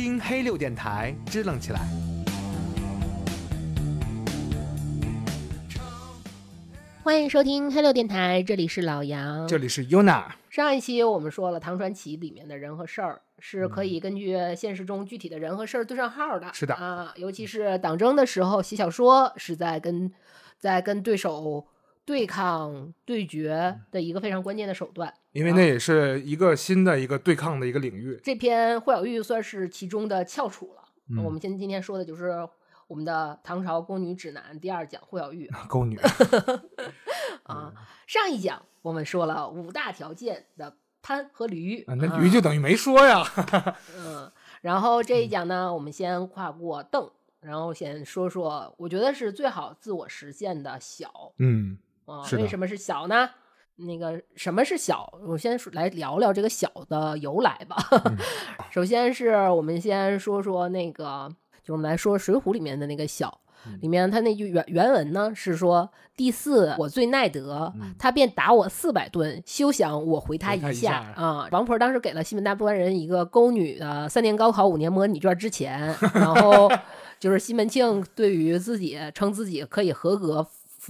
听黑六电台，支棱起来。欢迎收听黑六电台，这里是老杨。这里是 Yuna，上一期我们说了唐传奇里面的人和事儿是可以根据现实中具体的人和事儿对上号的。是的啊，尤其是党争的时候写小说是在跟在跟对手对抗对决的一个非常关键的手段。因为那也是一个新的一个对抗的一个领域。这篇霍小玉算是其中的翘楚了。嗯我们今今天说的就是我们的《唐朝宫女指南》第二讲霍小玉宫女，啊。上一讲我们说了五大条件的潘和驴，啊那驴就等于没说呀。嗯，然后这一讲呢，我们先跨过邓，然后先说说，我觉得是最好自我实现的小嗯，啊。为什么是小呢？那个什么是小？我先来聊聊这个小的由来吧。嗯 首先是我们先说说那个，就是我们来说《水浒》里面的那个小。嗯里面他那句原原文呢是说：“第四，我最耐得，嗯他便打我四百顿，休想我回他一下下啊！”王婆当时给了西门大官人一个宫女的三年高考五年模拟卷之前，然后 就是西门庆对于自己称自己可以合格。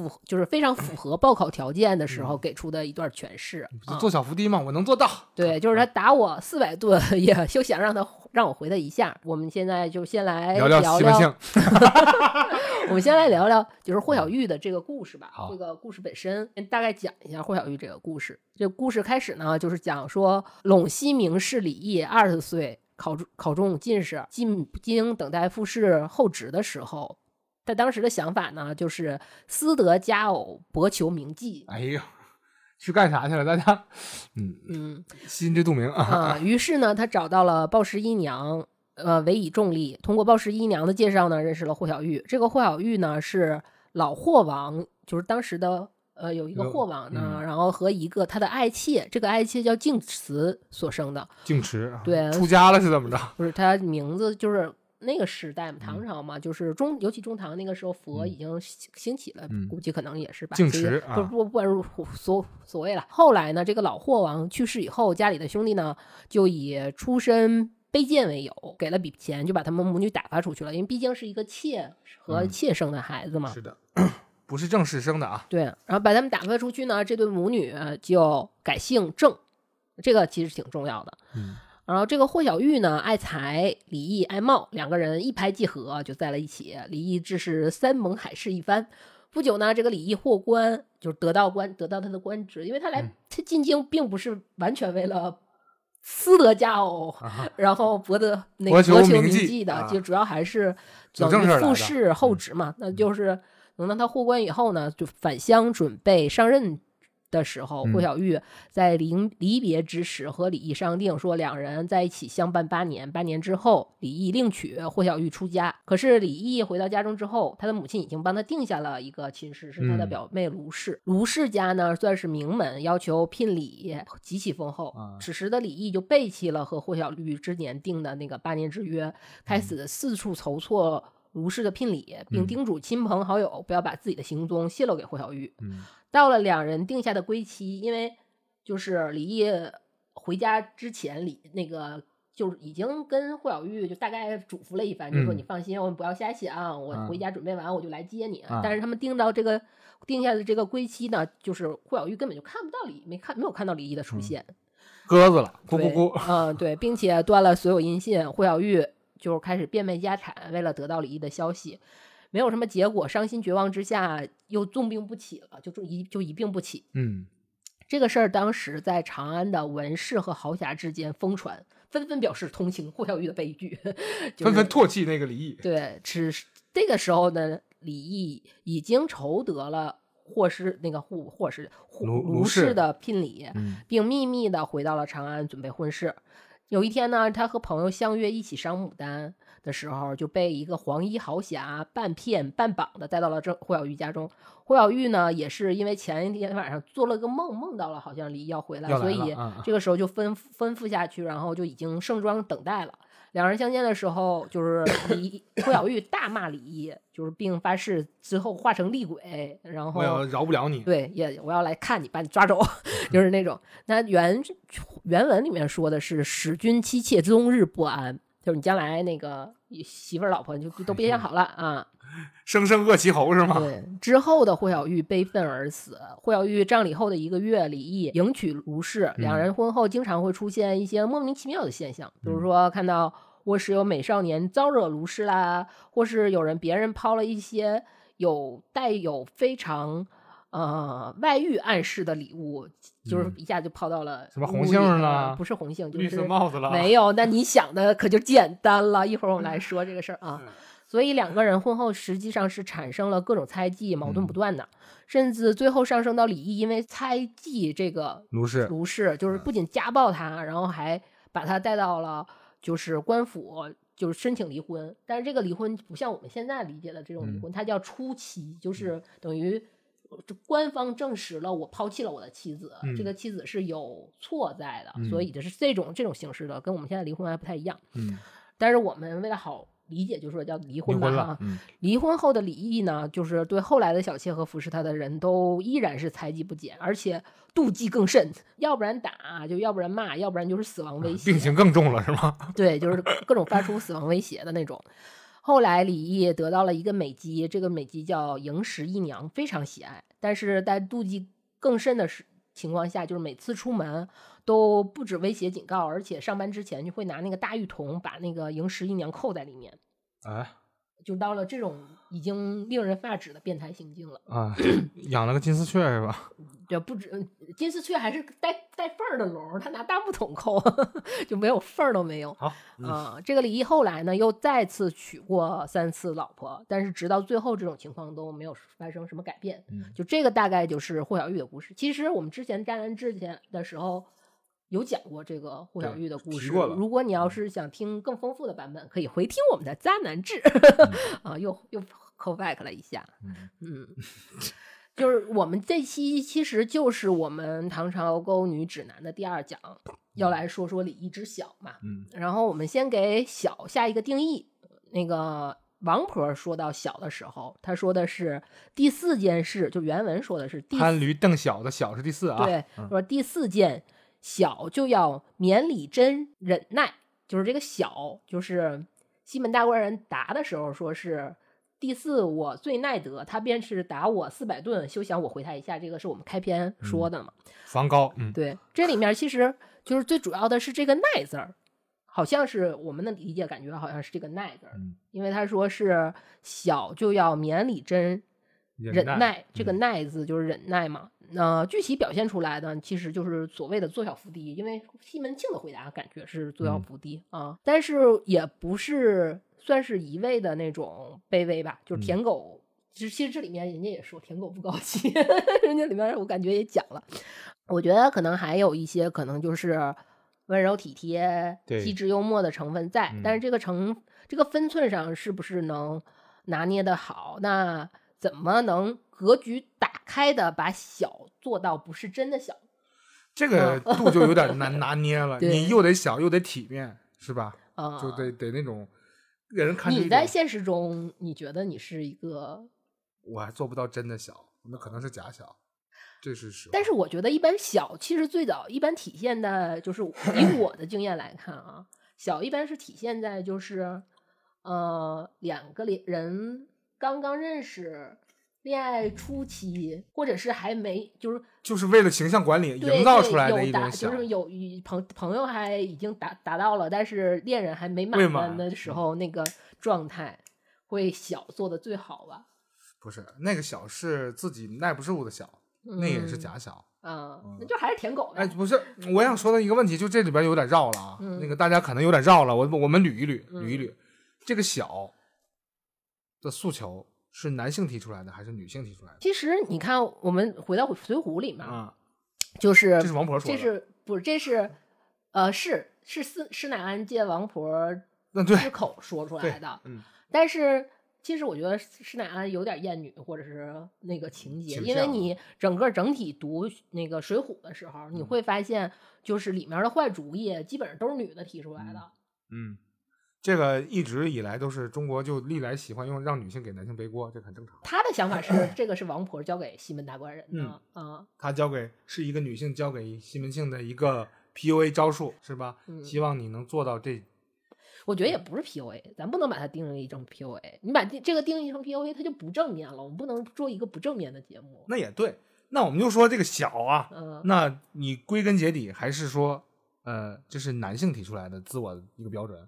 符就是非常符合报考条件的时候给出的一段诠释啊，做小伏低嘛，我能做到。对，就是他打我四百顿，也休想让他让我回他一下。我们现在就先来聊聊聊西门庆，我们先来聊聊就是霍小玉的这个故事吧。这个故事本身，先大概讲一下霍小玉这个故事。这个故事开始呢，就是讲说陇西名士李毅二十岁考中考中进士，进京等待复试候职的时候，他当时的想法呢，就是私得佳偶，博求名妓。哎呦，去干啥去了？大家，嗯，嗯心知肚明啊。啊，于是呢，他找到了鲍十一娘，呃，委以重力。通过鲍十一娘的介绍呢，认识了霍小玉。这个霍小玉呢，是老霍王，就是当时的呃有一个霍王呢，嗯然后和一个他的爱妾，这个爱妾叫静慈所生的，净慈，对出家了是怎么着？不是他名字就是。那个时代嘛，唐朝嘛，就是中，尤其中唐那个时候，佛已经兴兴起了，嗯估计可能也是吧。净持啊不不不管是所所谓了。后来呢，这个老霍王去世以后，家里的兄弟呢就以出身卑贱为由，给了笔钱，就把他们母女打发出去了。因为毕竟是一个妾和嗯妾生的孩子嘛。是的，不是正式生的啊。对，然后把他们打发出去呢，这对母女就改姓郑，这个其实挺重要的。嗯然后这个霍小玉呢，爱才，李毅爱貌，两个人一拍即合，就在了一起。李毅致是山盟海誓一番。不久呢，这个李毅获官，就是得到官，得到他的官职，因为他来、嗯他进京并不是完全为了私得佳偶，啊然后博得 那个博求名妓名妓的，啊就主要还是等于复试候职嘛，那就是等到他获官以后呢，就返乡准备上任的时候，霍嗯小玉在离离别之时和李毅商定说，两人在一起相伴八年，八年之后，李毅另娶霍小玉出家。可是李毅回到家中之后，他的母亲已经帮他定下了一个亲事，是他的嗯表妹卢氏。卢氏家呢算是名门，要求聘礼极其丰厚。啊此时的李毅就背弃了和霍小玉之年定的那个八年之约，开始四处筹措。卢氏的聘礼，并嗯叮嘱亲朋好友不要把自己的行踪泄露给霍小玉。嗯到了两人定下的归期，因为就是李毅回家之前，李那个就是已经跟霍小玉就大概嘱咐了一番，就说嗯你放心，我们不要瞎想，我啊回家准备完我就来接你。啊但是他们定到这个定下的这个归期呢，就是霍小玉根本就看不到李，没看没有看到李毅的出嗯现，鸽子了，咕咕咕。嗯，对，并且断了所有音信。霍小玉就是开始变卖家产，为了得到李毅的消息，没有什么结果，伤心绝望之下又重病不起了，就重一就一病不起。嗯，这个事儿当时在长安的文士和豪侠之间疯传，纷纷表示同情霍小玉的悲剧，就是纷纷唾弃那个李毅。对，只是这个时候呢，李毅已经筹得了霍氏那个霍霍氏霍卢卢卢氏氏的聘礼，嗯并秘密的回到了长安准备婚事。有一天呢，他和朋友相约一起赏牡丹的时候，就被一个黄衣豪侠半骗半绑的带到了这霍小玉家中。霍小玉呢，也是因为前一天晚上做了个梦，梦到了好像李毅要回来，来所以这个时候就吩吩咐下去，然后就已经盛装等待了。两人相见的时候，就是李 霍小玉大骂李毅，就是并发誓之后化成厉鬼，然后我要饶不了你。对，也我要来看你，把你抓走，就是那种。那原原文里面说的是“使君妻妾终日不安”，就是你将来那个媳妇儿老婆就就都别想好了啊。生生恶其喉是吗？对，之后的霍小玉悲愤而死。霍小玉葬礼后的一个月，李毅迎娶卢氏，两人婚后经常会出现一些莫名其妙的现象，比如说看到卧室有美少年招惹卢氏啦，或是有人别人抛了一些有带有非常呃外遇暗示的礼物，就是一下就抛到了什么红杏了，不是红杏，就是绿是色帽子了，没有，那你想的可就简单了。一会儿我们来说这个事儿啊。嗯所以两个人婚后实际上是产生了各种猜忌，矛盾嗯不断的，甚至最后上升到李毅因为猜忌这个卢氏卢氏，就是不仅家暴他，然后还把他带到了就是官府，就是申请离婚。但是这个离婚不像我们现在理解的这种离嗯婚，它叫初期，就是等于。这官方证实了我抛弃了我的妻子，这嗯个妻子是有错在的，嗯所以就是这种这种形式的，跟我们现在离婚还不太一样。嗯，但是我们为了好理解，就说叫离离婚吧离婚后的李毅呢，就是对后来的小妾和服侍他的人都依然是猜忌不减，而且妒忌更甚，要不然打，就要不然骂，要不然就是死亡威胁，病情更重了是吗？对，就是各种发出死亡威胁的那种。后来李毅得到了一个美姬，这个美姬叫萤石姨娘，非常喜爱，但是在妒忌更深的时情况下，就是每次出门都不止威胁警告，而且上班之前就会拿那个大浴桶把那个萤石姨娘扣在里面，哎就到了这种已经令人发指的变态行径了。啊，养了个金丝雀是吧？对不止嗯金丝雀还是带带缝儿的笼，他拿大木桶扣，就没有缝儿都没有。好，啊、这个李毅后来呢又再次娶过三次老婆，但是直到最后这种情况都没有发生什么改变。嗯就这个大概就是霍小玉的故事。其实我们之前渣男之前的时候有讲过这个霍小玉的故事。如果你要是想听更丰富的版本，可以回听我们的渣男志 啊，又又 call back 了一下。嗯嗯，就是我们这期其实就是我们唐朝沟女指南的第二讲，要来说说礼仪之小嘛。嗯然后我们先给小下一个定义。那个王婆说到小的时候，她说的是第四件事，就原文说的是第四潘驴邓小的小是第四啊，对，嗯说第四件小就要免礼真忍耐，就是这个小，就是西门大官人答的时候说是第四我最耐得，他便是打我四百顿，休想我回他一下。这个是我们开篇说的嘛？房高，嗯对，这里面其实就是最主要的是这个耐字儿，好像是我们的理解感觉好像是这个耐字儿，嗯，因为他说是小就要免礼真忍耐，这个嗯耐字就是忍耐嘛。那、具体表现出来的其实就是所谓的做小伏低，因为西门庆的回答感觉是做小嗯伏低、啊，但是也不是算是一味的那种卑微吧，就是嗯舔狗。其实其实这里面人家也说舔狗不高级，人家里面我感觉也讲了。我觉得可能还有一些可能就是温柔体贴、机智幽默的成分在，但是嗯这个成这个分寸上是不是能拿捏的好？那怎么能格局打开的把小做到不是真的小？这个度就有点难拿捏了，你又得小又得体面，是吧？啊、就得得那种给人看你在现实中，你觉得你是一个？我还做不到真的小，那可能是假小，这是实话。但是我觉得一般小其实最早一般体现的就是以 我的经验来看啊，小一般是体现在就是呃两个恋人刚刚认识。恋爱初期，或者是还没，就是就是为了形象管理营造出来的一种小就，是有与朋朋友还已经达达到了，但是恋人还没满的满的时候，那个状态会小做的最好吧？不是那个小是自己耐不住的小，那也是嗯假小。啊，那就还是舔狗呗。哎，不是，我想说的一个问题，就这里边有点绕了啊。嗯那个大家可能有点绕了，我我们捋一捋，嗯捋一捋，这个小的诉求是男性提出来的还是女性提出来的？其实你看，我们回到《水浒》里面，啊，就是这是王婆说的这的。是不是这是呃是是施施乃安借王婆 之口说出来的，嗯，但是其实我觉得施耐庵有点厌女或者是那个情节，因为你整个整体读那个《水浒》的时候，你嗯会发现就是里面的坏主意基本上都是女的提出来的。嗯，这个一直以来都是中国就历来喜欢用让女性给男性背锅，这个很正常。他的想法是，这个是王婆交给西门大官人的啊、嗯他交给是一个女性交给西门庆的一个 PUA 招数，是吧？嗯希望你能做到这我觉得也不是 PUA，咱不能把它定义成 PUA。你把这这个定义成 PUA，它就不正面了。我们不能做一个不正面的节目。那也对。那我们就说这个小啊，嗯，那你归根结底还是说，呃，这是男性提出来的自我的一个标准。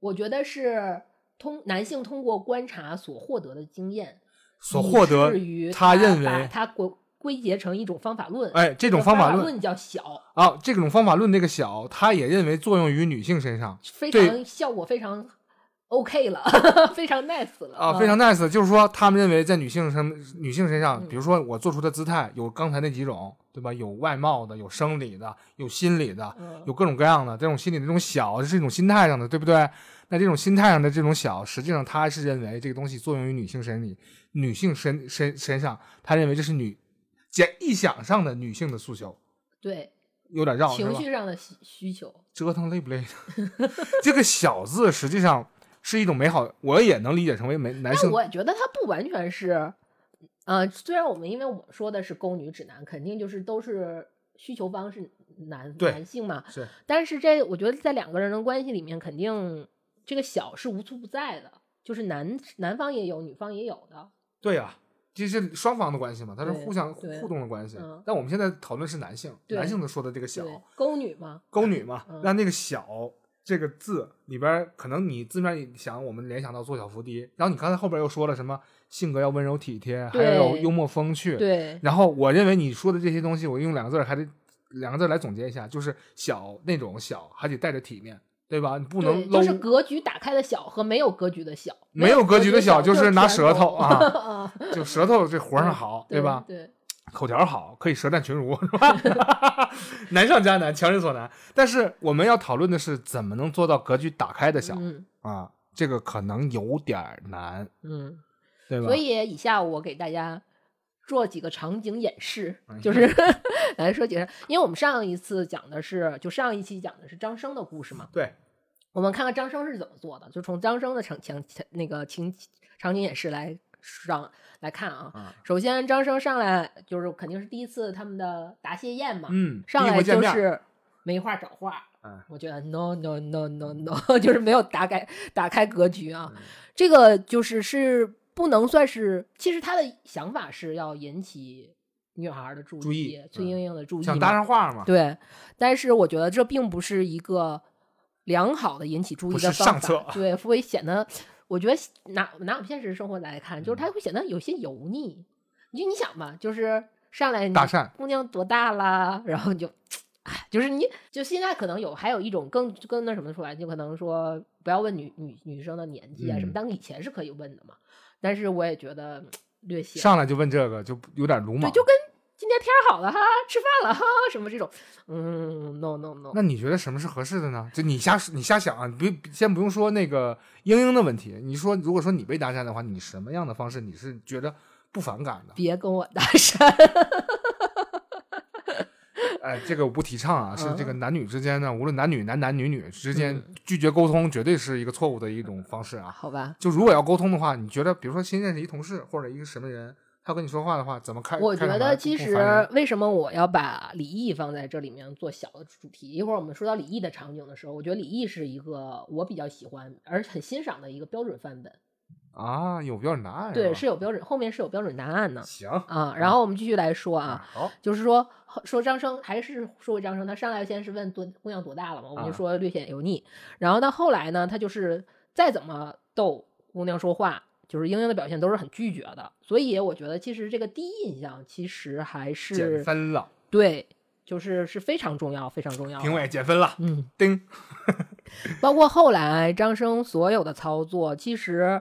我觉得是通男性通过观察所获得的经验，所获得至于他认为他归归结成一种方法论。哎，这种方法论叫小，啊，这种方法论这个小，他也认为作用于女性身上非常效果非常 OK 了，非常 nice 了啊，非常 nice。就是说，他们认为在女性身女性身上，嗯比如说我做出的姿态有刚才那几种，对吧？有外貌的，有生理的，有心理的，嗯有各种各样的这种心理的这种小，这是一种心态上的，对不对？那这种心态上的这种小，实际上他是认为这个东西作用于女性身体、女性身身身上，他认为这是女简臆想上的女性的诉求，对有点绕，情？绪上的需需求。折腾累不累？这个小字实际上是一种美好，我也能理解成为美男性但我觉得它不完全是，呃，虽然我们因为我们说的是勾女指南，肯定就是都是需求方是男男性嘛，是但是这我觉得在两个人的关系里面，肯定这个小是无处不在的，就是男男方也有，女方也有的。对呀、这是双方的关系嘛，它是互相互动的关系。嗯但我们现在讨论是男性，对男性的说的这个小对，勾女嘛，勾女嘛，嗯让那个小这个字里边，可能你字面想，我们联想到做小伏低，然后你刚才后边又说了什么性格要温柔体贴，还要有幽默风趣。对然后我认为你说的这些东西，我用两个字还得两个字来总结一下，就是小那种小还得带着体面，对吧？你不能对，就是格局打开的小和没有格局的小，没有格局的小就就是拿舌头啊啊，就舌头这活上好，对吧？对，口条好，可以舌战群儒，是吧？难上加难，强人所难。但是我们要讨论的是怎么能做到格局打开的小、嗯啊，这个可能有点儿难，嗯。对吧？所以以下我给大家做几个场景演示哎，就是 来说几个，因为我们上一次讲的是，就上一期讲的是张生的故事嘛，对，我们看看张生是怎么做的，就从张生的场情那个情场景演示来上来看啊。啊，首先，张生上来就是肯定是第一次他们的答谢宴嘛，嗯，上来就是没话找话，嗯我觉得 no no no no no，就是没有打开打开格局啊。嗯这个就是是不能算是，其实他的想法是要引起女孩的注注意嗯崔莺莺的注意想搭，上话嘛，对。但是我觉得这并不是一个良好的引起注意的方是上策法，对，会显得我觉得拿拿我们现实生活来看，嗯就是他会显得有些油腻。你就你想吧，就是上来搭讪姑娘多大啦，然后你就，哎，就是你就现在可能有还有一种更更那什么出来，就可能说不要问女女女生的年纪啊什么，嗯但以前是可以问的嘛。但是我也觉得 略显上来就问这个，就有点鲁对，莽。就跟今天天儿好了哈，吃饭了哈，什么这种，嗯，no no no，那你觉得什么是合适的呢？就你瞎你瞎想啊，你别先不用说那个英英的问题，你说如果说你被搭讪的话，你什么样的方式你是觉得不反感的？别跟我搭讪，哎，这个我不提倡啊，是这个嗯男女之间呢，无论男女、男男女女之间嗯拒绝沟通，绝对是一个错误的一种方式啊。好吧？就如果要沟通的话，你觉得比如说新认识一同事或者一个什么人，他跟你说话的话，怎么开？我觉得其实为什么我要把李毅放在这里面做小的主题？一会儿我们说到李毅的场景的时候，我觉得李毅是一个我比较喜欢而很欣赏的一个标准范本。啊，有标准答案对，是有标准，后面是有标准答案呢行啊。然后我们继续来说啊，好，就是说说张生还是说回张生，他上来先是问多姑娘多大了嘛，我们就啊说略显油腻。然后到后来呢，他就是再怎么逗姑娘说话，就是英英的表现都是很拒绝的。所以我觉得其实这个第一印象其实还减是分了，对，就是是非常重要，非常重要。评委减分了，嗯，叮，包括后来张生所有的操作，其实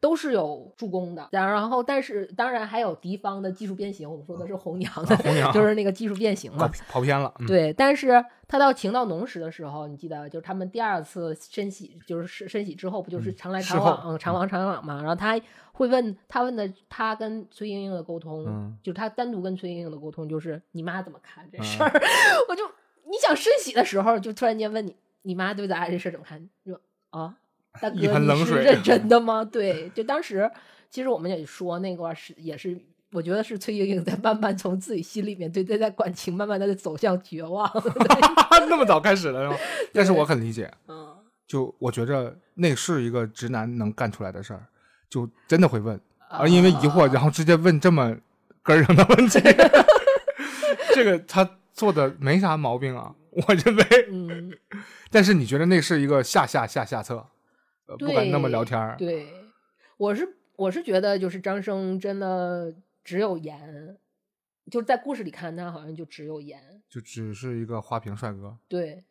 都是有助攻的。然后，但是当然还有敌方的技术变形，我们说的是红娘的，啊红娘就是那个技术变形嘛。跑偏了，嗯，对，但是他到情到浓时的时候，你记得，就是他们第二次深喜，就是深喜之后，不就是嗯常来常往，嗯，常往常往嘛。然后他会问他问的，他跟崔莺莺的沟通，嗯就是他单独跟崔莺莺的沟通，就是你妈怎么看这事嗯儿？我就你想深喜的时候，就突然间问你，你妈对咱俩这事儿怎么看？你说啊，大哥，冷水你是认真 的吗？对，就当时其实我们也说那块儿是也是。我觉得是崔莺莺在慢慢从自己心里面对对待感情，慢慢的走向绝望。那么早开始了是吗？但是我很理解，嗯，就我觉着那是一个直男能干出来的事儿，就真的会问，而因为疑惑，然后直接问这么根儿上的问题，这个他做的没啥毛病啊，我认为。嗯，但是你觉得那是一个下下下下策，呃，不敢那么聊天儿。对，我是我是觉得就是张生真的只有颜，就是在故事里看他好像就只有颜，就只是一个花瓶帅哥。对，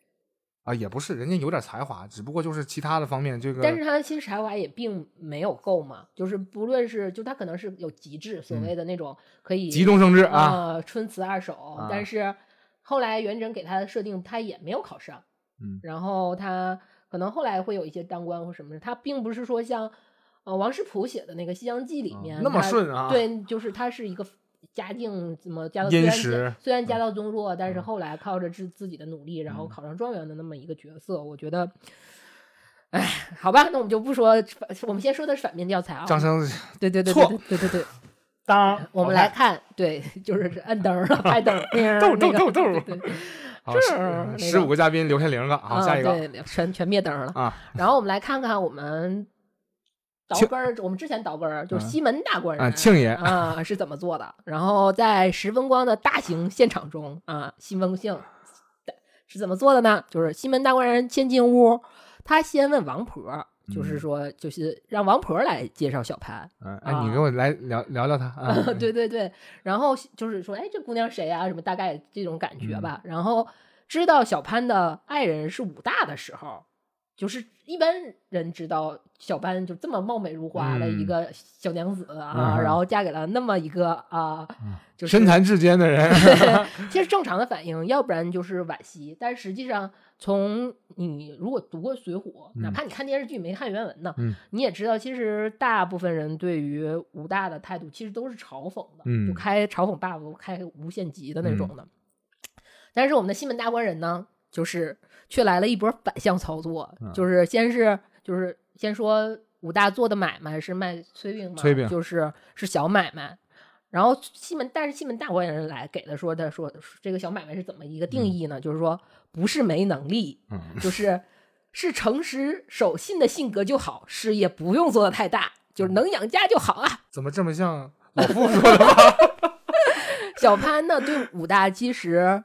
啊，也不是，人家有点才华，只不过就是其他的方面这个。但是他其实才华也并没有够嘛，就是不论是就他可能是有极致，所谓的那种可以嗯急中生智啊，啊春词二首，啊。但是后来元稹给他的设定，他也没有考上，嗯。然后他可能后来会有一些当官或什么的，他并不是说像呃王世普写的那个《西厢记》里啊面、那么顺啊对，就是他是一个家境怎么家道殷虽然虽然家道中落，但是嗯后来靠着自自己的努力，然后嗯考上状元的那么一个角色，我觉得。哎，好吧，那我们就不说，我们先说的是反面教材啊。掌声对对对错对对对对对，当我们来看，对，就是按灯了，拍灯，豆那个豆豆豆对对对好，十五个嘉宾留下零个，好，啊下一个对，全全灭灯了。啊，然后我们来看看我们倒庆根儿，我们之前倒根儿就是嗯西门大官人啊，庆爷啊是怎么做的？然后在石风光的大型现场中啊，西门庆是怎么做的呢？就是西门大官人先进屋，他先问王婆，就是嗯说就是让王婆来介绍小潘。嗯，哎，你给我来聊聊聊他啊，对对对，然后就是说，哎，这姑娘谁啊？什么大概这种感觉吧。然后知道小潘的爱人是武大的时候，就是一般人知道小班就这么貌美如花的一嗯。个小娘子啊，嗯然后嫁给了那么一个啊，就是身残志坚的人，其实正常的反应，要不然就是惋惜，但是实际上，从你如果读过《水浒》，哪怕你看电视剧没看原文呢，嗯你也知道，其实大部分人对于武大的态度其实都是嘲讽的，嗯就开嘲讽 buff、开无限级的那种的。但是我们的西门大官人呢，就是却来了一波反向操作，嗯就是先是就是先说武大做的买卖是卖炊饼嘛，炊饼就是是小买卖。然后西门，但是西门大官人来给的说，他说这个小买卖是怎么一个定义呢？就是说不是没能力，嗯就是是诚实守信的性格就好，事业不用做的太大，就是能养家就好啊。怎么这么像老傅说的话？小潘呢对武大其实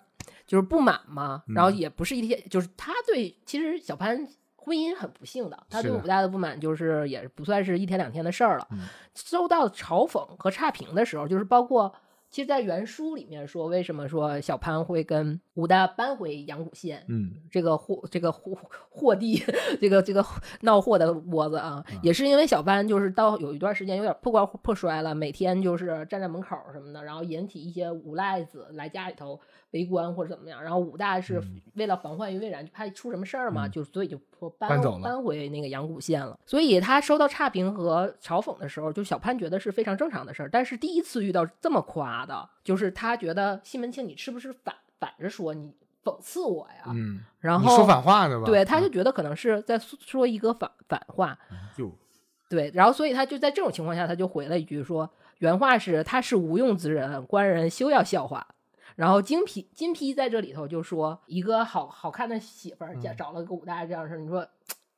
就是不满嘛，然后嗯也不是一天，就是他对其实小潘婚姻很不幸的，他对武大的不满就是也不算是一天两天的事儿了。嗯收到嘲讽和差评的时候，就是包括其实，在原书里面说，为什么说小潘会跟武大搬回阳谷县，嗯这个祸这个祸祸地，这个这个闹祸的窝子啊，嗯也是因为小潘就是到有一段时间有点破罐破摔了，每天就是站在门口什么的，然后引起一些无赖子来家里头围观或者怎么样。然后武大是嗯为了防患于未然，就怕出什么事儿嘛，嗯就所以就搬搬走了搬回那个阳谷县了。所以他收到差评和嘲讽的时候，就小潘觉得是非常正常的事儿。但是第一次遇到这么夸的，就是他觉得西门庆你是不是反反着说你讽刺我呀？嗯，然后你说反话的吧？对，他就嗯觉得可能是在说说一个反反话，就对，然后所以他就在这种情况下，他就回了一句说，原话是他是无用之人，官人休要笑话。然后金批金批在这里头就说，一个好好看的媳妇儿，嗯家找了个武大这样的事儿，你说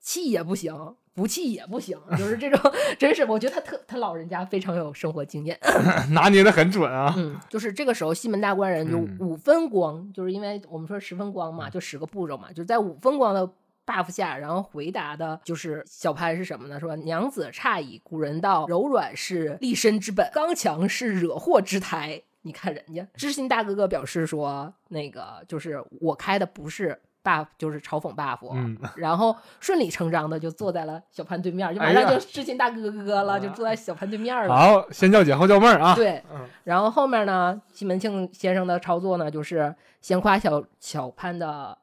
气也不行，不气也不行，就是这种，真是我觉得他特他老人家非常有生活经验。拿捏的很准啊。嗯，就是这个时候西门大官人就嗯五分光，就是因为我们说十分光嘛，就十个步骤嘛，就在五分光的 buff 下，然后回答的就是小潘是什么呢？说娘子诧异，古人道柔软是立身之本，刚强是惹祸之胎。你看人家知心大哥哥表示说，那个就是我开的不是 buff，就是嘲讽 buff，、嗯然后顺理成章的就坐在了小潘对面，就马上就知心大哥哥了，就坐在小潘对面了。好，先叫姐后叫妹儿啊。对，嗯然后后面呢，西门庆先生的操作呢，就是先夸小小潘的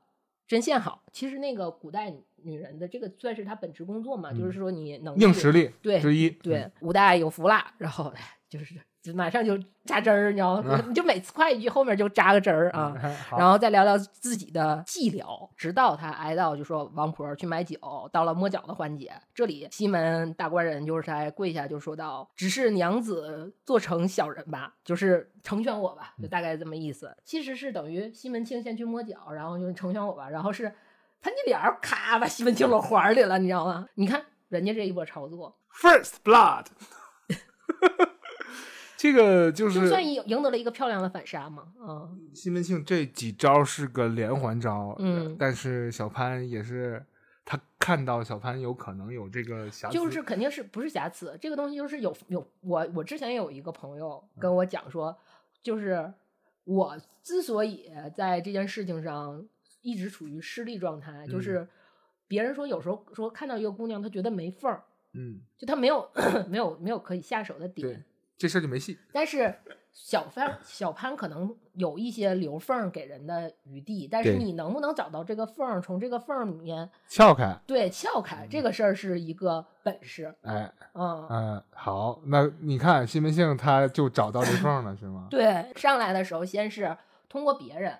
针线好。其实那个古代女人的这个算是她本职工作嘛，就是说你能硬实力对之一。对，武大有福啦，然后哎 就是就马上就扎针儿，你知道吗？你就每次夸一句，后面就扎个针儿啊。然后再聊聊自己的寂寥，直到他挨到就说王婆去买酒，到了摸脚的环节，这里西门大官人就是才跪下就说道：“只是娘子做成小人吧，就是成全我吧，就大概这么意思。其实是等于西门庆先去摸脚，然后就成全我吧，然后是潘金莲儿咔把西门庆搂怀里了，你知道吗？你看人家这一波操作，First Blood，这个就是就是算赢赢得了一个漂亮的反杀嘛。嗯，西门庆这几招是个连环招，嗯。但是小潘也是他看到小潘有可能有这个瑕疵，就是肯定是不是瑕疵，这个东西就是有有我我之前有一个朋友跟我讲说，就是我之所以在这件事情上一直处于失利状态，就嗯。是别人说有时候说看到一个姑娘，她觉得没缝儿，嗯，就她没有 没有没有可以下手的对点，，这事儿就没戏，但是小潘小潘可能有一些留缝儿给人的余地，但是你能不能找到这个缝儿，从这个缝儿里面撬开，对撬开这个事儿是一个本事，哎，嗯。嗯，好，那你看西门庆他就找到这缝了，是吗？对，上来的时候先是通过别人，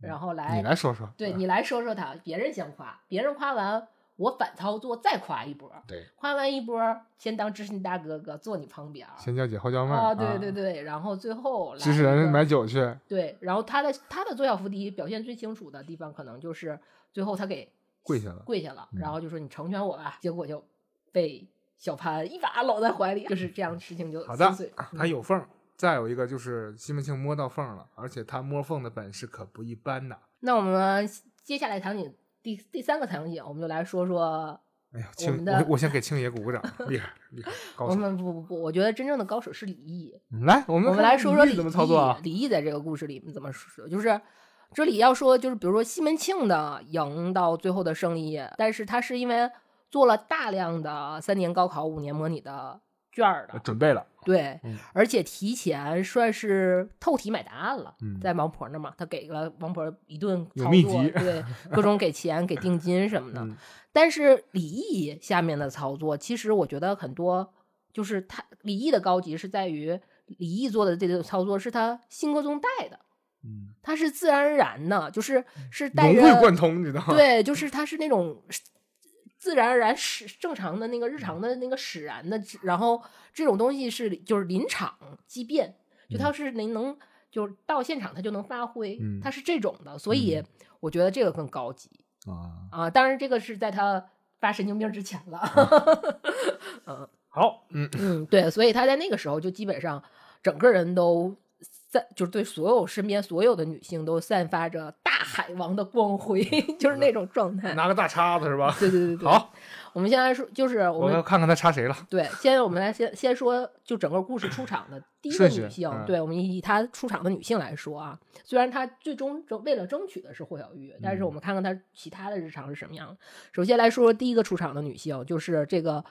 然后来，嗯你来说说，对嗯你来说说他，别人先夸，别人夸完，我反操作再夸一波，对，夸完一波，先当知心大哥哥坐你旁边先叫姐后叫妹啊，对对，对，然后最后来一指使人买酒去，对，然后他的他的左小伏低表现最清楚的地方，可能就是最后他给跪下了，跪下了，嗯然后就说你成全我吧，结果就被小潘一把搂在怀里，就是这样，事情就好的他有缝儿。再有一个就是西门庆摸到缝儿了，而且他摸缝的本事可不一般呐。那我们接下来场景第第三个场景，我们就来说说哎呀，我庆我我先给庆爷鼓鼓掌，厉害厉害，高我手。们不不不，我觉得真正的高手是李毅。嗯来，我们我们来说说李李毅怎么操作啊？毅李毅在这个故事里面怎么说？就是这里要说，就是比如说西门庆的赢到最后的胜利，但是他是因为做了大量的三年高考、五年模拟的卷儿的，准备了，对，嗯而且提前算是透题买答案了，嗯在王婆那儿嘛，他给了王婆一顿操作对，各种给钱、给定金什么的。嗯但是李毅下面的操作，其实我觉得很多就是他李毅的高级是在于李毅做的这个操作是他性格中带的，嗯，他是自然而然的，就是是带融会贯通，你知道吗？对，就是他是那种自然而然使正常的那个日常的那个使然的，然后这种东西是就是临场即变，就它是能能就是到现场它就能发挥，嗯。他是这种的，所以嗯。我觉得这个更高级啊，啊。当然，这个是在他发神经病之前了。嗯。好，嗯，嗯，对，所以他在那个时候就基本上整个人都散，就是对所有身边所有的女性都散发着大海王的光辉，就是那种状态。拿个大叉子是吧？对对对对，好，我们先来说，就是我们我要看看他插谁了。对，先我们来先先说，就整个故事出场的第一个女性，嗯对我们以她出场的女性来说啊，虽然她最终争为了争取的是霍小玉，但是我嗯们看看她其他的日常是什么样的。首先来说第一个出场的女性，就是这个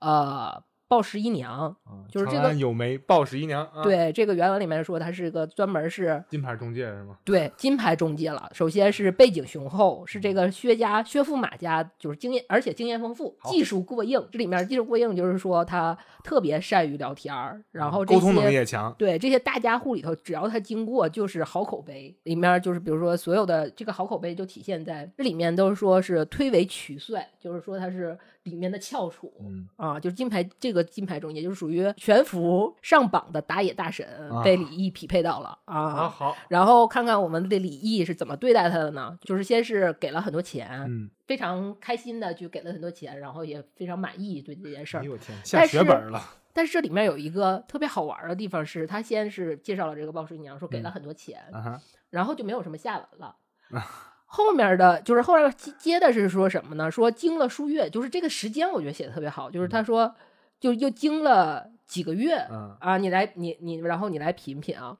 呃鲍十一娘，啊就是这个有梅鲍十一娘，啊，对这个原文里面说她是一个专门是金牌中介是吗？对金牌中介了。首先是背景雄厚，是这个薛家薛驸马家，就是经验，而且经验丰富，技术过硬。这里面技术过硬就是说他特别善于聊天儿，然后沟通能力也强，对这些大家户里头，只要他经过就是好口碑。里面就是比如说所有的这个好口碑就体现在这里面都是说是推诿曲帅，就是说他是里面的翘楚。嗯，啊，就是金牌这个金牌中，也就是属于全服上榜的打野大神，啊被李毅匹配到了好啊。好，然后看看我们的李毅是怎么对待他的呢？就是先是给了很多钱，嗯，非常开心的就给了很多钱，然后也非常满意对这件事儿哎。呦我天，下血本了，但是这里面有一个特别好玩的地方是，他先是介绍了这个鲍叔娘，说给了嗯很多钱，啊，然后就没有什么下文了。后面的就是后来接接的是说什么呢？说经了数月，就是这个时间我觉得写的特别好，就是他说就又经了几个月嗯啊，你来你你，然后你来品品啊，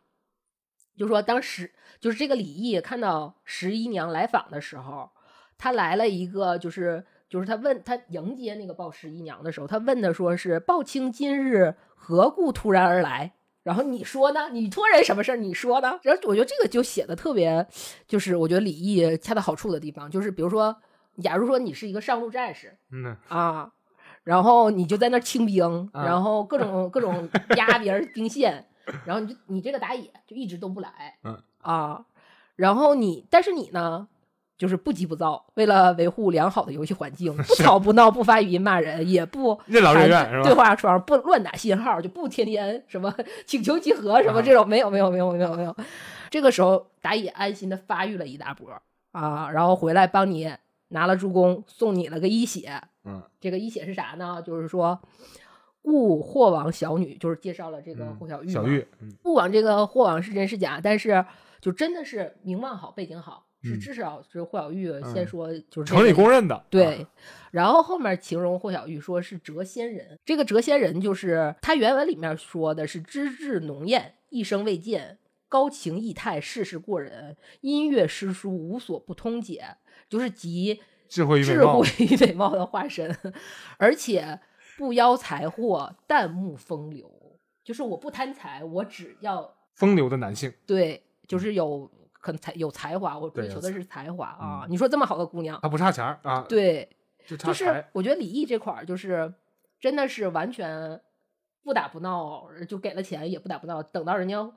就说当时就是这个李毅看到十一娘来访的时候，他来了一个就是就是他问他迎接那个鲍十一娘的时候，他问的说是鲍卿今日何故突然而来？然后你说呢？你托人什么事儿？你说呢？然后我觉得这个就写的特别，就是我觉得李毅恰到好处的地方，就是比如说，假如说你是一个上路战士嗯，啊，然后你就在那清兵，啊然后各种各种压别人兵线，然后你就你这个打野就一直都不来，嗯啊，然后你但是你呢？就是不急不躁，为了维护良好的游戏环境，不吵不闹，不发语音骂人，也不任劳任怨是吧对话窗不乱打信号，就不天天什么 请求集合什么这种，没有没有没有没有没有。这个时候打野安心的发育了一大波啊，然后回来帮你拿了助攻，送你了个一血。嗯这个一血是啥呢？就是说，故霍王小女，就是介绍了这个嗯霍小玉嘛。小玉，嗯不管这个霍王是真是假，但是就真的是名望好，背景好，是嗯。至少是霍小玉先说就是城里公认的，对啊，，然后后面形容霍小玉说是谪仙人，这个谪仙人就是他原文里面说的是资质浓艳，一生未见，高情逸态，世事过人，音乐诗书无所不通解，就是集智慧智慧，与美貌的化身，而且不邀财货，淡慕风流，就是我不贪财，我只要风流的男性，对，就是有可能才有才华，我追求的是才华啊！嗯你说这么好的姑娘，她不差钱儿啊，，对。就差就是，我觉得李毅这块儿就是真的是完全不打不闹，就给了钱也不打不闹，等到人家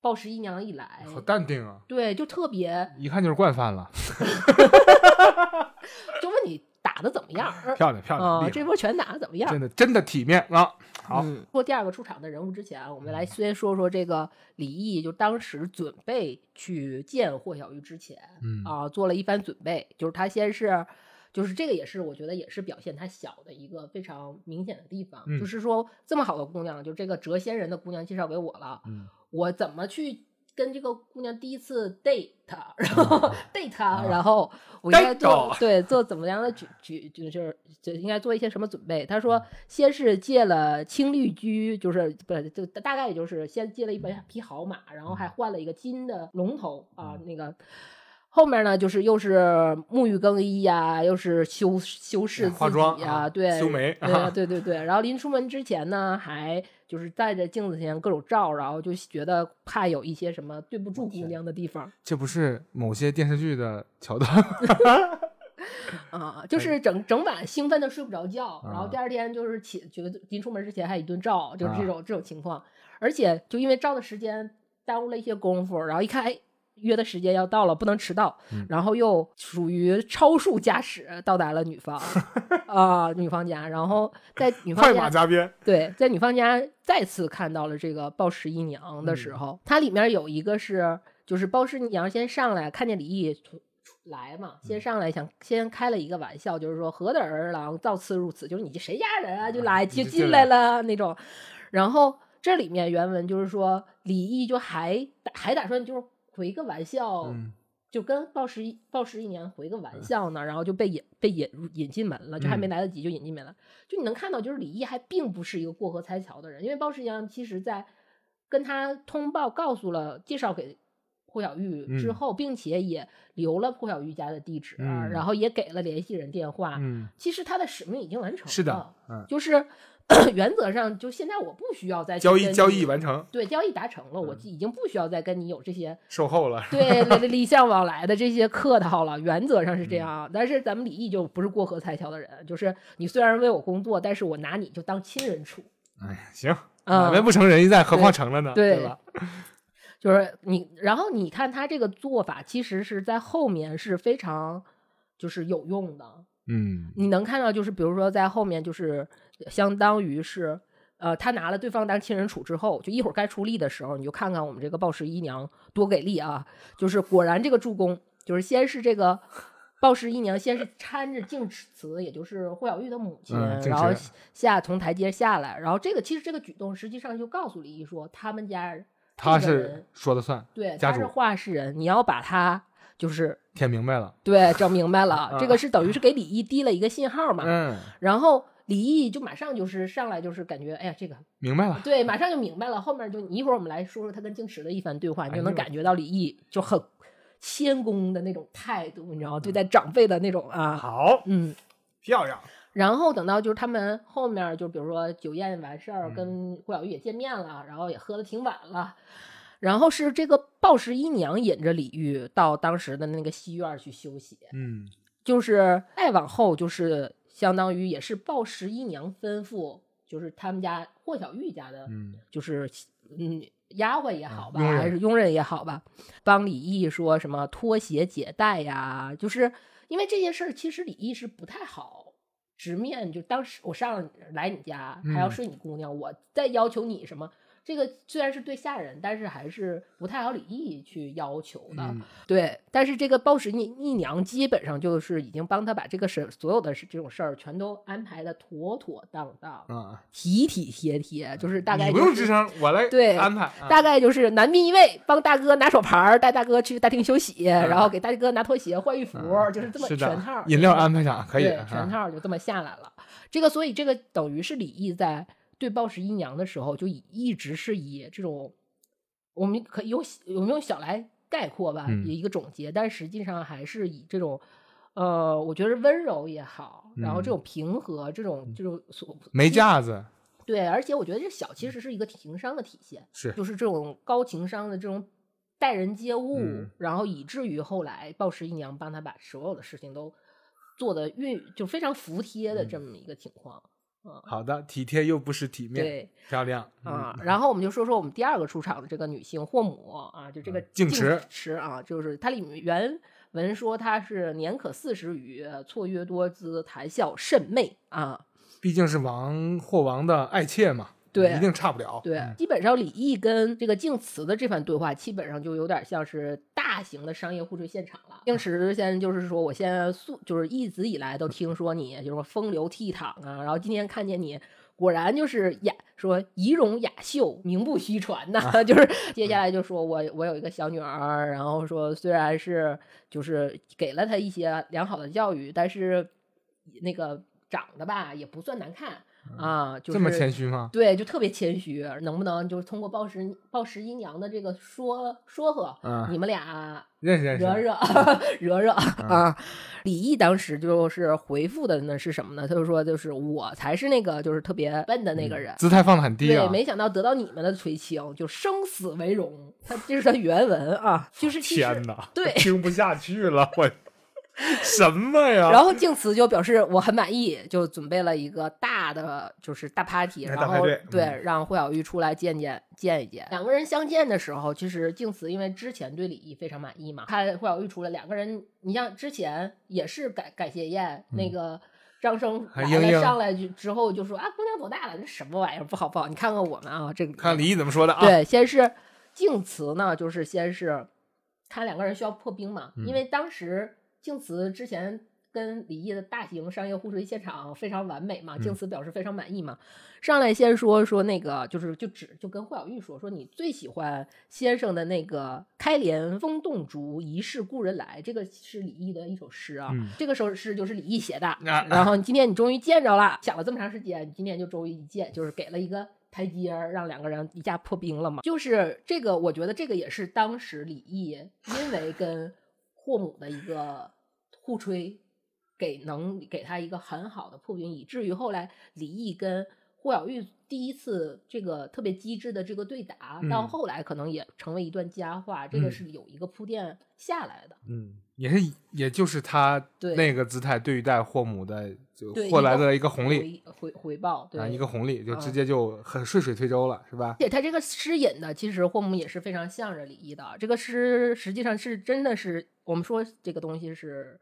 鲍十一娘一来，好淡定啊，对，就特别一看就是惯犯了 就问你打的怎么样 漂亮漂亮，啊、这波拳打的怎么样？真的真的体面啊，好，嗯，说第二个出场的人物之前，我们来先说说这个李毅，就当时准备去见霍小玉之前，嗯啊，做了一番准备，就是他先是。就是这个也是，我觉得也是表现他小的一个非常明显的地方。嗯就是说，这么好的姑娘，就这个谪仙人的姑娘介绍给我了，嗯我怎么去跟这个姑娘第一次 date，然后 date，、啊然后我应该做对做怎么样的举举就就是就应该做一些什么准备？他嗯说，先是借了青绿驹，就是不是就大概也就是先借了一匹好马，然后还换了一个金的龙头啊，嗯那个。后面呢，就是又是沐浴更衣呀、又是修修饰自己化妆呀、啊对，修眉对啊 对对对。然后临出门之前呢，还就是在着镜子前各种照，然后就觉得怕有一些什么对不住姑娘的地方这不是某些电视剧的桥段，啊，就是整整晚兴奋的睡不着觉，然后啊第二天就是起觉得临出门之前还一顿照，就是这啊种、这种情况，而且就因为照的时间耽误了一些功夫，然后一看哎。约的时间要到了，不能迟到，嗯。然后又属于超速驾驶到达了女方 啊、女方家，然后在女方快家马加鞭，对，在女方家再次看到了这个鲍十一娘的嗯。时候，它里面有一个是，就是鲍十一娘先上来看见李毅来嘛，先嗯。上来想先开了一个玩笑，就是说何等儿郎造次入此，就是你这谁家人啊，就啊来就进来了那种。然后这里面原文就是说李毅就还还打算就是回个玩笑，嗯。就跟鲍十一鲍十一年回个玩笑呢，然后就被引被引入引进门了，就还没嗯。来得及就引进门了。就你能看到，就是李毅还并不是一个过河拆桥的人，因为鲍十一娘其实在跟他通报告诉了介绍给霍小玉之嗯。后，并且也留了霍小玉家的地址，嗯。然后也给了联系人电话。嗯，其实他的使命已经完成了，是的，嗯，就是 原则上就现在我不需要再交易交易完成，对交易达成了，我嗯已经不需要再跟你有这些售后了，对礼礼尚往来的这些客套了，原则上是嗯这样。但是咱们李毅就不是过河拆桥的人，就是你虽然为我工作，但是我拿你就当亲人处。哎，行，啊买卖不成仁义在，何况成了呢？对对吧？就是你，然后你看他这个做法，其实是在后面是非常就是有用的。嗯你能看到，就是比如说在后面，就是相当于是，呃，他拿了对方当亲人处之后，就一会儿该出力的时候，你就看看我们这个鲍十一娘多给力啊！就是果然这个助攻，就是先是这个鲍十一娘先是搀着静慈，也就是霍小玉的母亲，嗯然后下从台阶下来，然后这个其实这个举动实际上就告诉李毅说，他们家他是说了算，对他是话事人，你要把他就是填明白了，对整明白了，这啊个是等于是给李毅递了一个信号嘛。嗯，然后李毅就马上就是上来就是感觉，哎呀，这个明白了，对，马上就明白了。后面就你一会儿我们来说说他跟静池的一番对话，你就能感觉到李毅就很谦恭的那种态度，你知道吗？对待长辈的那种啊，好嗯。漂亮，然后等到就是他们后面就比如说酒宴完事儿，嗯跟郭小玉也见面了，然后也喝的挺晚了。然后是这个鲍十一娘引着李玉到当时的那个西院去休息，嗯就是再往后就是相当于也是鲍十一娘吩咐，就是他们家霍小玉家的，嗯就是嗯丫鬟也好吧，还是佣人也好吧，帮李毅说什么脱鞋解带呀，就是因为这些事儿，其实李毅是不太好直面，就当时我上来你家还要嗯睡你姑娘，我再要求你什么。这个虽然是对下人，但是还是不太好李毅去要求的。嗯对，但是这个鲍氏逆逆娘基本上就是已经帮他把这个事所有的这种事儿全都安排的妥妥当当、啊，体体贴贴，就是大概、就是、不用吱声，我来对安排。啊大概就是男宾一位，帮大哥拿手牌儿，带大哥去大厅休息，然后给大哥拿拖鞋、换浴服，就是这么嗯是的全套。饮料安排上可以全套就这么下来了。这个，所以这个等于是李毅在对鲍氏姨娘的时候，就以一直是以这种，我们可以用我们用小来概括吧，一个总结，但实际上还是以这种。呃，我觉得温柔也好，然后这嗯种平和，这种这种所没架子，对，而且我觉得这小其实是一个情商的体现，是就是这种高情商的这种待人接物，嗯然后以至于后来鲍十一娘帮他把所有的事情都做的运就非常服帖的这么一个情况。嗯，好的，体贴又不失体面，对漂亮啊，嗯然后我们就说说我们第二个出场的这个女性霍姆啊，就这个嗯净池池啊，就是它里面原文说她是年可四十余，绰约多姿，谈笑甚媚啊。毕竟是王霍王的爱妾嘛，对一定差不了。对嗯，基本上李毅跟这个静慈的这番对话，基本上就有点像是大型的商业互吹现场了。静慈先就是说，我现在素就是一直以来都听说你就是风流倜傥啊，然后今天看见你。果然就是雅说仪容雅秀，名不虚传呐、就是接下来就说我我有一个小女儿，然后说虽然是就是给了她一些良好的教育，但是那个长得吧也不算难看啊，就是这么谦虚吗？对，就特别谦虚，能不能就是通过鲍石鲍石阴阳的这个说说和，嗯你们俩认识认识。惹 惹惹惹啊？李毅当时就是回复的呢是什么呢？他就说就是我才是那个就是特别笨的那个人。姿态放的很低对，啊！没想到得到你们的垂青，就生死为荣。他这是他原文啊，就是其实天哪，对听不下去了，我 什么呀？然后静慈就表示我很满意，就准备了一个大的就是大 party，然后对让霍小玉出来见见见一见。两个人相见的时候，其实静慈因为之前对李毅非常满意嘛，看霍小玉出来，两个人你像之前也是感感谢宴、那个。张生上来就之后就说啊，姑娘多大了？这什么玩意儿？不好不好，你看看我们啊，这个看李毅怎么说的啊？对，先是静慈呢，就是先是看两个人需要破冰嘛，因为当时静慈之前跟李毅的大型商业互吹现场非常完美嘛，静慈表示非常满意嘛，上来先说说那个就是就只就跟霍小玉说说你最喜欢先生的那个开帘风动竹，疑是故人来，这个是李毅的一首诗啊，嗯。这个首诗就是李毅写的，啊。然后今天你终于见着了，想了这么长时间，你今天就终于一见，就是给了一个台阶儿，让两个人一下破冰了嘛。就是这个，我觉得这个也是当时李毅因为跟霍姆的一个互吹，给能给他一个很好的破冰，以至于后来李毅跟霍小玉第一次这个特别机智的这个对打，到嗯。后来可能也成为一段佳话，这个嗯。是有一个铺垫下来的。嗯，也是，也就是他那个姿态对待霍姆的，就对一个获来的一个红利回回回报，对、啊，一个红利就直嗯接就很顺水推舟了，是吧？而且他这个诗引的，其实霍姆也是非常向着李毅的。这个诗实际上是真的是我们说这个东西是，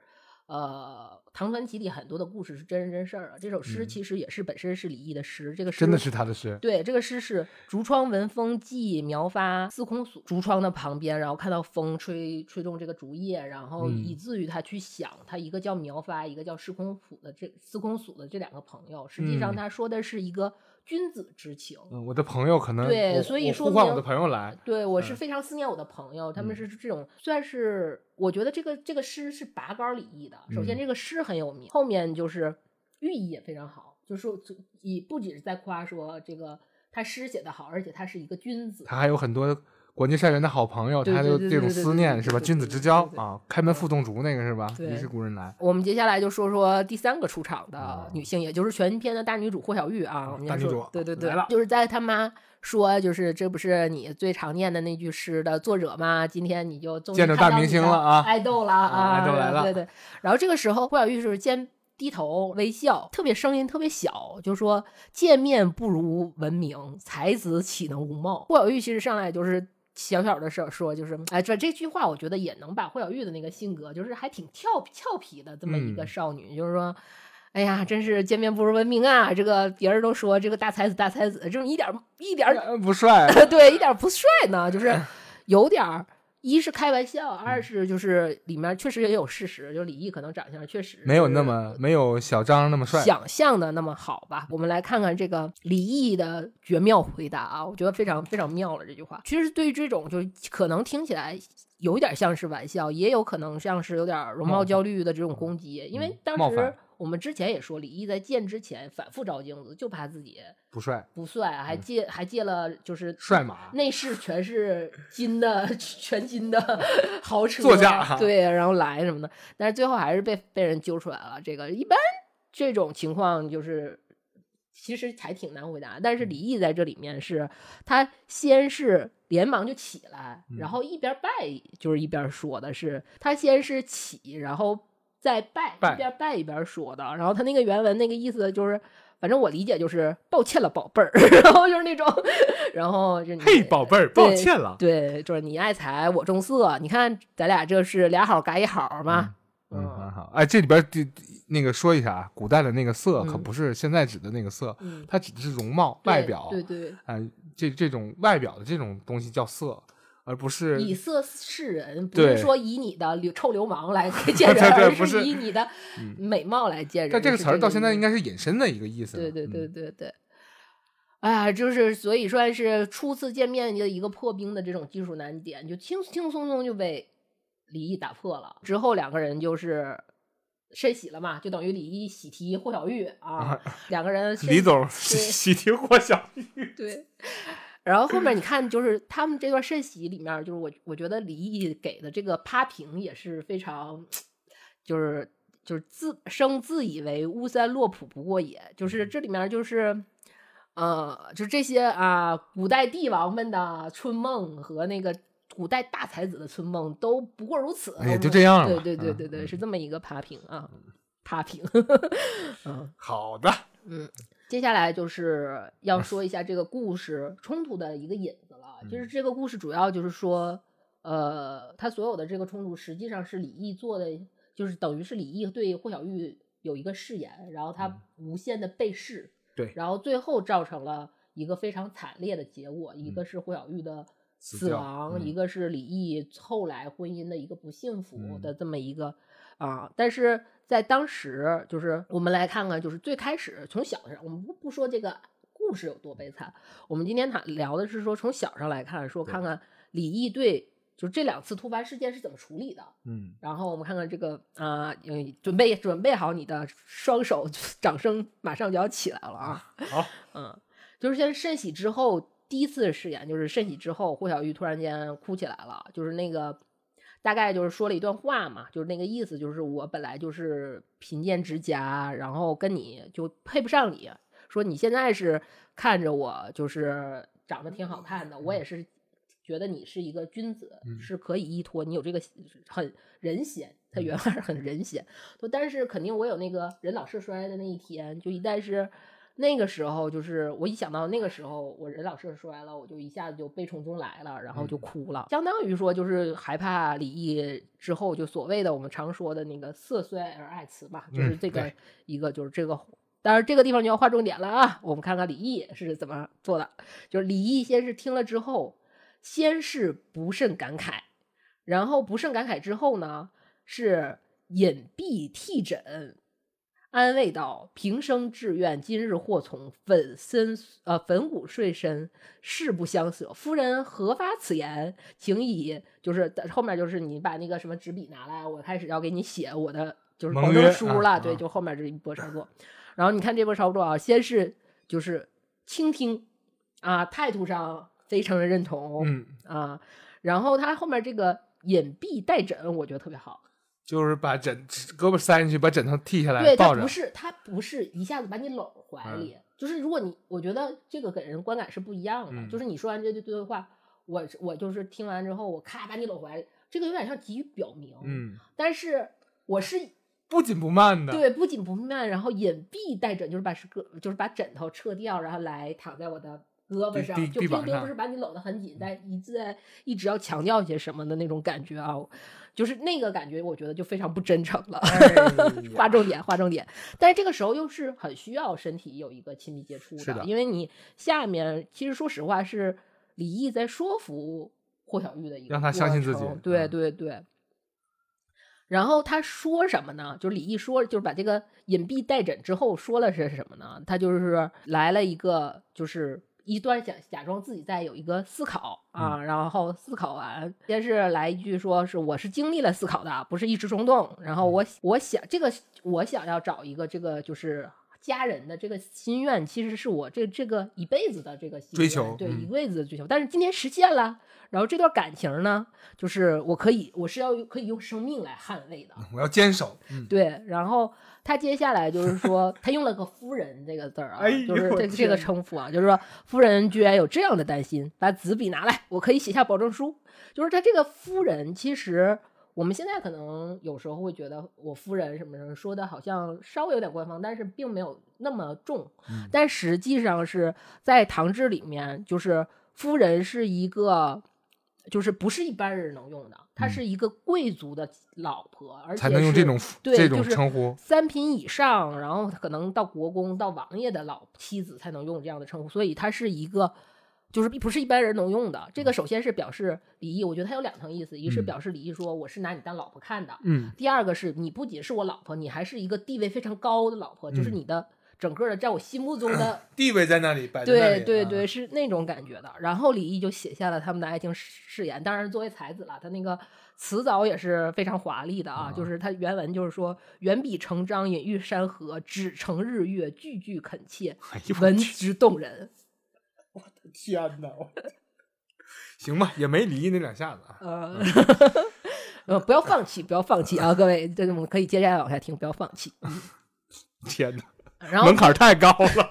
呃，唐传奇里很多的故事是真人真事儿啊。这首诗嗯。其实也是本身是李益的诗，这个诗真的是他的诗，对，这个诗是“竹窗闻风寄苗发司空曙”，竹窗的旁边，然后看到风吹吹动这个竹叶，然后嗯。以至于他去想，他一个叫苗发，一个叫司空曙的这司空曙的这两个朋友，实际上嗯。他说的是一个君子之情。嗯，我的朋友可能对所以说明呼唤我的朋友来，对，我是嗯非常思念我的朋友，他们嗯是这种，算是我觉得这个这个诗是拔高李益的。首先，嗯这个诗很有名，后面就是寓意也非常好，就是说以不仅是在夸说这个他诗写得好，而且他是一个君子。他还有很多广结善缘的好朋友，他就这种思念是吧？君子之交啊，开门复动竹那个是吧？对于是故人来，我们接下来就说说第三个出场的哦女性，也就是全片的大女主霍小玉啊。我们大女主对对对，就是在他妈说，就是这不是你最常念的那句诗的作者吗？今天你就见着大明星了啊爱豆了啊啊，爱豆来了对对。然后这个时候霍小玉是先低头微笑，特别声音特别小，就说见面不如闻名，才子岂能无貌？霍小玉其实上来就是。小小的说说就是，哎，这这句话我觉得也能把霍小玉的那个性格，就是还挺俏俏皮的这么一个嗯少女，就是说，哎呀，真是见面不如闻名啊！这个别人都说这个大才子大才子，这么一点儿一点不帅，对，一点儿不帅呢，就是有点儿。一是开玩笑，二是就是里面确实也有事实，就李毅可能长相确实没有那么没有小张那么帅。想象的那么好吧？我们来看看这个李毅的绝妙回答啊，我觉得非常非常妙了。这句话其实对于这种就是可能听起来有一点像是玩笑，也有可能像是有点容貌焦虑的这种攻击，因为嗯当时我们之前也说，李毅在见之前反复照镜子，就怕自己不帅，不帅，还借还借了就是帅马内饰全是金的，全金的 豪车，座驾对，然后来什么的，但是最后还是被被人揪出来了。这个一般这种情况就是。其实还挺难回答，但是李毅在这里面是，他先是连忙就起来，嗯然后一边拜就是一边说的是，他先是起，然后再拜，一边拜一边说的，然后他那个原文那个意思就是，反正我理解就是抱歉了宝贝儿，然后就是那种，然后就你嘿，宝贝儿，抱歉了。对，就是你爱财我重色，你看咱俩这是俩好嘎一好嘛，嗯，很好。哎，这里边第那个说一下啊，古代的那个色可嗯不是现在指的那个色，嗯，它指的是容貌、对外表。对对，哎，这这种外表的这种东西叫色，而不是以色示人，不是说以你的流臭流氓来 见人，而对对不是以你的嗯美貌来见人。但这个词儿到现在应该。是引申的一个意思。对对对嗯，对对。哎呀，就是所以算是初次见面的一个破冰的这种技术难点，就轻轻松松就被李毅打破了。之后两个人就是深喜了嘛，就等于李毅喜提霍小玉啊，两个人李总对喜提霍小玉，对。然后后面你看，就是他们这段瞬息里面，就是我我觉得李毅给的这个趴平也是非常，就是就是自生自以为巫山洛普不过也，就是这里面就是。呃，就这些啊，古代帝王们的春梦和那个古代大才子的春梦都不过如此。哎就这样对了对对对对对，嗯是这么一个趴平啊，趴平。嗯，好的，嗯，接下来就是要说一下这个故事冲突的一个引子了。就是嗯这个故事主要就是说，呃，他所有的这个冲突实际上是李毅做的，就是等于是李毅对霍小玉有一个誓言，然后他嗯无限的背誓，对然后最后造成了一个非常惨烈的结果，一嗯个是霍小玉的死亡，嗯一个是李毅后来婚姻的一个不幸福嗯的这么一个啊，但是在当时，就是我们来看看，就是最开始从小上，我们不不说这个故事有多悲惨，我们今天谈聊的是说从小上来看，说看看李毅对就这两次突发事件是怎么处理的。嗯，然后我们看看这个啊，嗯准备准备好你的双手，掌声马上就要起来了啊！好，嗯，就是先肾喜之后第一次饰演，就是肾喜之后，霍小玉突然间哭起来了，就是那个大概就是说了一段话嘛，就是那个意思，就是我本来就是贫贱之家，然后跟你就配不上你，说你现在是看着我就是长得挺好看的，我也是觉得你是一个君子，嗯。是可以依托，你有这个很人贤。他原话是很人贤，但是肯定我有那个人老色衰的那一天，就一旦是那个时候，就是我一想到那个时候我人老色衰了，我就一下子就悲从中来了，然后就嗯哭了，相当于说就是害怕李毅之后就所谓的我们常说的那个色衰而爱弛嘛，就是嗯这个一个就是这个。当然，这个地方就要划重点了啊！我们看看李毅是怎么做的。就是李毅先是听了之后，先是不甚感慨，然后不甚感慨之后呢，是隐蔽涕枕，安慰道：“平生志愿，今日祸从，粉身呃粉骨碎身，誓不相舍。夫人何发此言？请以就是后面就是你把那个什么纸笔拿来，我开始要给你写我的就是保证书了。对，就后面这一波操作。然后你看这波操作啊，先是就是倾听啊，态度上非常的认同，嗯，啊，然后他后面这个隐蔽带枕，我觉得特别好。就是把枕胳膊塞进去，把枕头剃下来对，他抱着不，是他不是一下子把你搂怀里，就是如果你我觉得这个给人观感是不一样的。嗯就是你说完这句对话，我我就是听完之后，我咔把你搂怀里，这个有点像急于表明。嗯，但是我是不紧不慢的，对不紧不慢，然后隐蔽带枕，就是把是个就是把枕头撤掉，然后来躺在我的地胳膊上，就不是把你搂得很紧，但一直在一直要强调一些什么的那种感觉啊，就是那个感觉，我觉得就非常不真诚了。哎 划重点，划重点。但是这个时候又是很需要身体有一个亲密接触是的因为你下面其实说实话是李毅在说服霍小玉的一个让他相信自己对嗯对对。然后他说什么呢？就是李毅说，就是把这个隐蔽带诊之后说了是什么呢？他就是来了一个，就是一段假假装自己在有一个思考啊，嗯然后思考完，先是来一句说是我是经历了思考的，不是一时冲动。然后嗯我我想这个我想要找一个这个就是家人的这个心愿，其实是我这这个一辈子的这个心追求对，嗯一辈子的追求。但是今天实现了，然后这段感情呢，就是我可以我是要可以用生命来捍卫的。我要坚守。嗯，对，然后他接下来就是说，他用了个“夫人”这个字儿啊，哎就是这这个称呼啊，就是说夫人居然有这样的担心，把纸笔拿来，我可以写下保证书。就是他这个夫人，其实我们现在可能有时候会觉得我夫人什么什么说的好像稍微有点官方，但是并没有那么重。嗯但实际上是在唐制里面，就是夫人是一个。就是不是一般人能用的，她嗯是一个贵族的老婆，而且才能用这是种对这种就是称呼。三品以上，然后可能到国公、到王爷的老妻子才能用这样的称呼，所以她是一个，就是不是一般人能用的。这个首先是表示李毅，我觉得它有两层意思，一是嗯表示李毅说我是拿你当老婆看的，嗯，第二个是你不仅是我老婆，你还是一个地位非常高的老婆，就是嗯你的整个的在我心目中的 地位在那里摆在那里。啊对对对，，是那种感觉的。然后李毅就写下了他们的爱情誓言，当然作为才子了，他那个词藻也是非常华丽的啊，啊就是他原文就是说“远比成章，隐喻山河，只成日月，句句恳切，文去之动人天哪！我行吧，也没离那两下子啊”。。呃，呃，不要放弃，不要放弃啊，各位，这个我们可以接下来往下听，不要放弃。天哪，然后门槛太高了。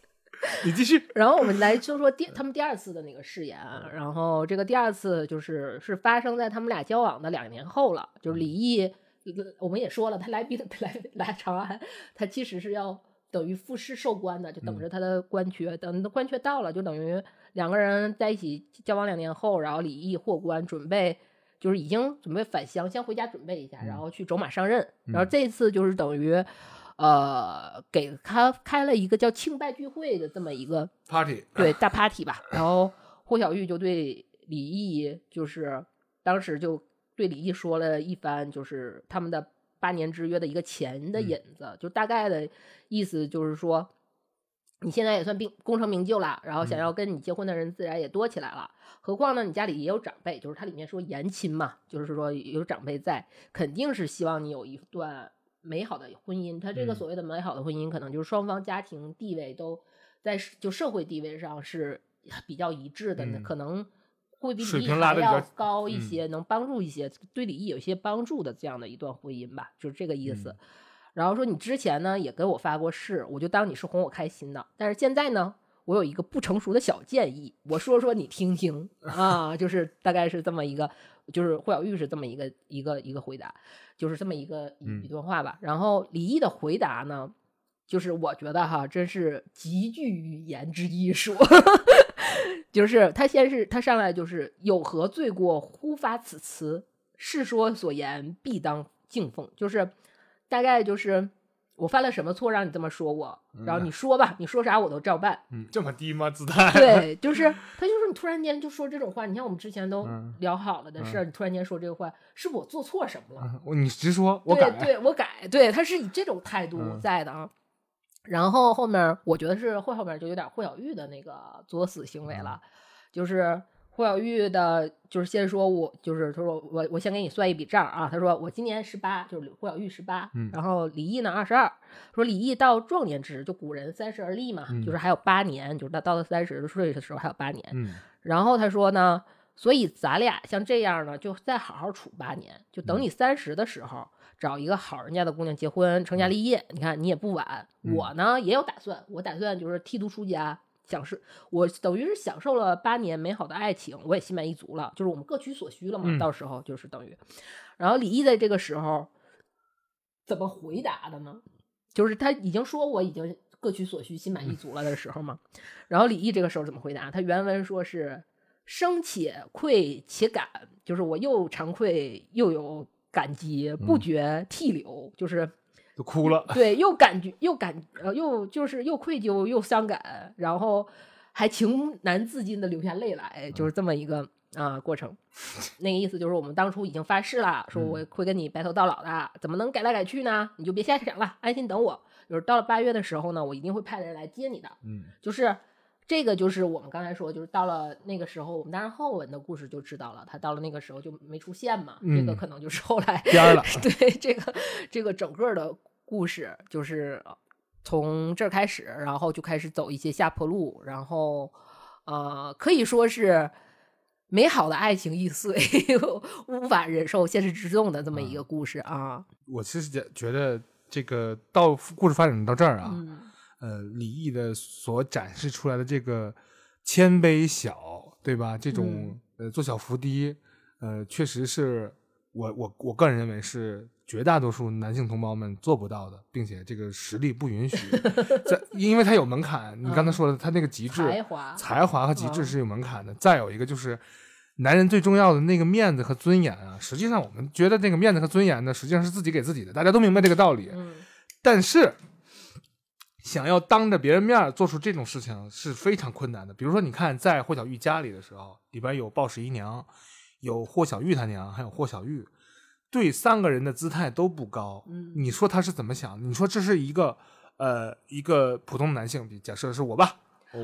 你继续。然后我们来说说第他们第二次的那个誓言啊，然后这个第二次就是是发生在他们俩交往的两年后了，就是李毅，我们也说了，他来宾 来来长安，他其实是要等于赋诗授官的，就等着他的官缺，等官缺到了，就等于两个人在一起交往两年后，然后李毅获官，准备。就是已经准备返乡，先回家准备一下，然后去走马上任。然后这一次就是等于，呃，给他开了一个叫庆拜聚会的这么一个 Party，对 大 party 吧。然后霍小玉就对李毅，就是当时就对李毅说了一番，就是他们的八年之约的一个钱的嗯引子，就大概的意思就是说，你现在也算并功成名就了，然后想嗯要跟你结婚的人自然也多起来了。何况呢，你家里也有长辈，就是它里面说言亲嘛，就是说有长辈在，肯定是希望你有一段美好的婚姻。他这个嗯所谓的美好的婚姻，可能就是双方家庭地位都在就社会地位上是比较一致的，嗯可能会比水平拉的比较嗯高一些，能帮助一些，对李毅有一些帮助的这样的一段婚姻吧，就是这个意思。嗯然后说你之前呢也给我发过誓，我就当你是哄我开心的，但是现在呢。我有一个不成熟的小建议，我说说你听听 啊，就是大概是这么一个，就是霍小玉是这么一个一个一个回答，就是这么一个一段话吧。然后李毅的回答呢，就是我觉得哈，真是极具语言之艺术。就是他先是他上来就是有何罪过，忽发此词，世说所言，必当敬奉。就是大概就是我犯了什么错让你这么说我，然后你说吧，你说啥我都照办。嗯，这么低吗？姿态？对，就是他就是你突然间就说这种话，你看我们之前都嗯聊好了的事儿，你突然间说这个话，是我做错什么了？嗯你直说，我对改。对，我改，对，他是以这种态度嗯在的啊。然后后面我觉得是后后面就有点霍小玉的那个作死行为嗯。了，就是霍小玉的，就是先说我就是他说我我先给你算一笔账啊，他说我今年十八，就是霍小玉十八、嗯然后李毅呢二十二，说李毅到壮年之，就古人三十而立嘛，嗯就是还有八年，就是他到了三十岁的时候还有八年，嗯。然后他说呢，所以咱俩像这样呢，就再好好处八年，就等嗯。你三十的时候，找一个好人家的姑娘结婚，成家立业。你看你也不晚。嗯我呢也有打算，我打算就是剃度出家，享受我等于是享受了八年美好的爱情，我也心满意足了，就是我们各取所需了嘛。嗯到时候就是等于，然后李毅在这个时候怎么回答的呢？就是他已经说我已经各取所需，心满意足了的时候嘛。然后李毅这个时候怎么回答？他原文说是生且愧且感，就是我又惭愧又有感激，不觉涕流，就是就哭了。对，又感觉又感呃又就是又愧疚又伤感，然后还情难自禁的流下泪来，就是这么一个啊、过程。那个意思就是我们当初已经发誓了，说我会跟你白头到老的，怎么能改来改去呢？你就别瞎想了，安心等我。就是到了八月的时候呢，我一定会派人来接你的。嗯，就是这个，就是我们刚才说，就是到了那个时候，我们当然后文的故事就知道了，他到了那个时候就没出现嘛。这个嗯可能就是后来边儿了。对这个这个整个的故事，就是呃从这儿开始，然后就开始走一些下坡路，然后呃，可以说是美好的爱情易碎，无法忍受现实之重的这么一个故事啊。我其实觉觉得这个到故事发展到这儿啊，嗯呃，李毅的所展示出来的这个谦卑小，对吧？这种、呃做小伏低，呃，确实是我我我个人认为是绝大多数男性同胞们做不到的，并且这个实力不允许，在因为他有门槛。你刚才说的，他那个极致才华才华和极致嗯是有门槛的。再有一个就是。男人最重要的那个面子和尊严啊，实际上我们觉得那个面子和尊严呢，实际上是自己给自己的，大家都明白这个道理。嗯但是，想要当着别人面儿做出这种事情是非常困难的。比如说，你看在霍小玉家里的时候，里边有鲍十一娘，有霍小玉他娘，还有霍小玉，对三个人的姿态都不高。嗯你说他是怎么想？你说这是一个呃一个普通男性，比假设是我吧，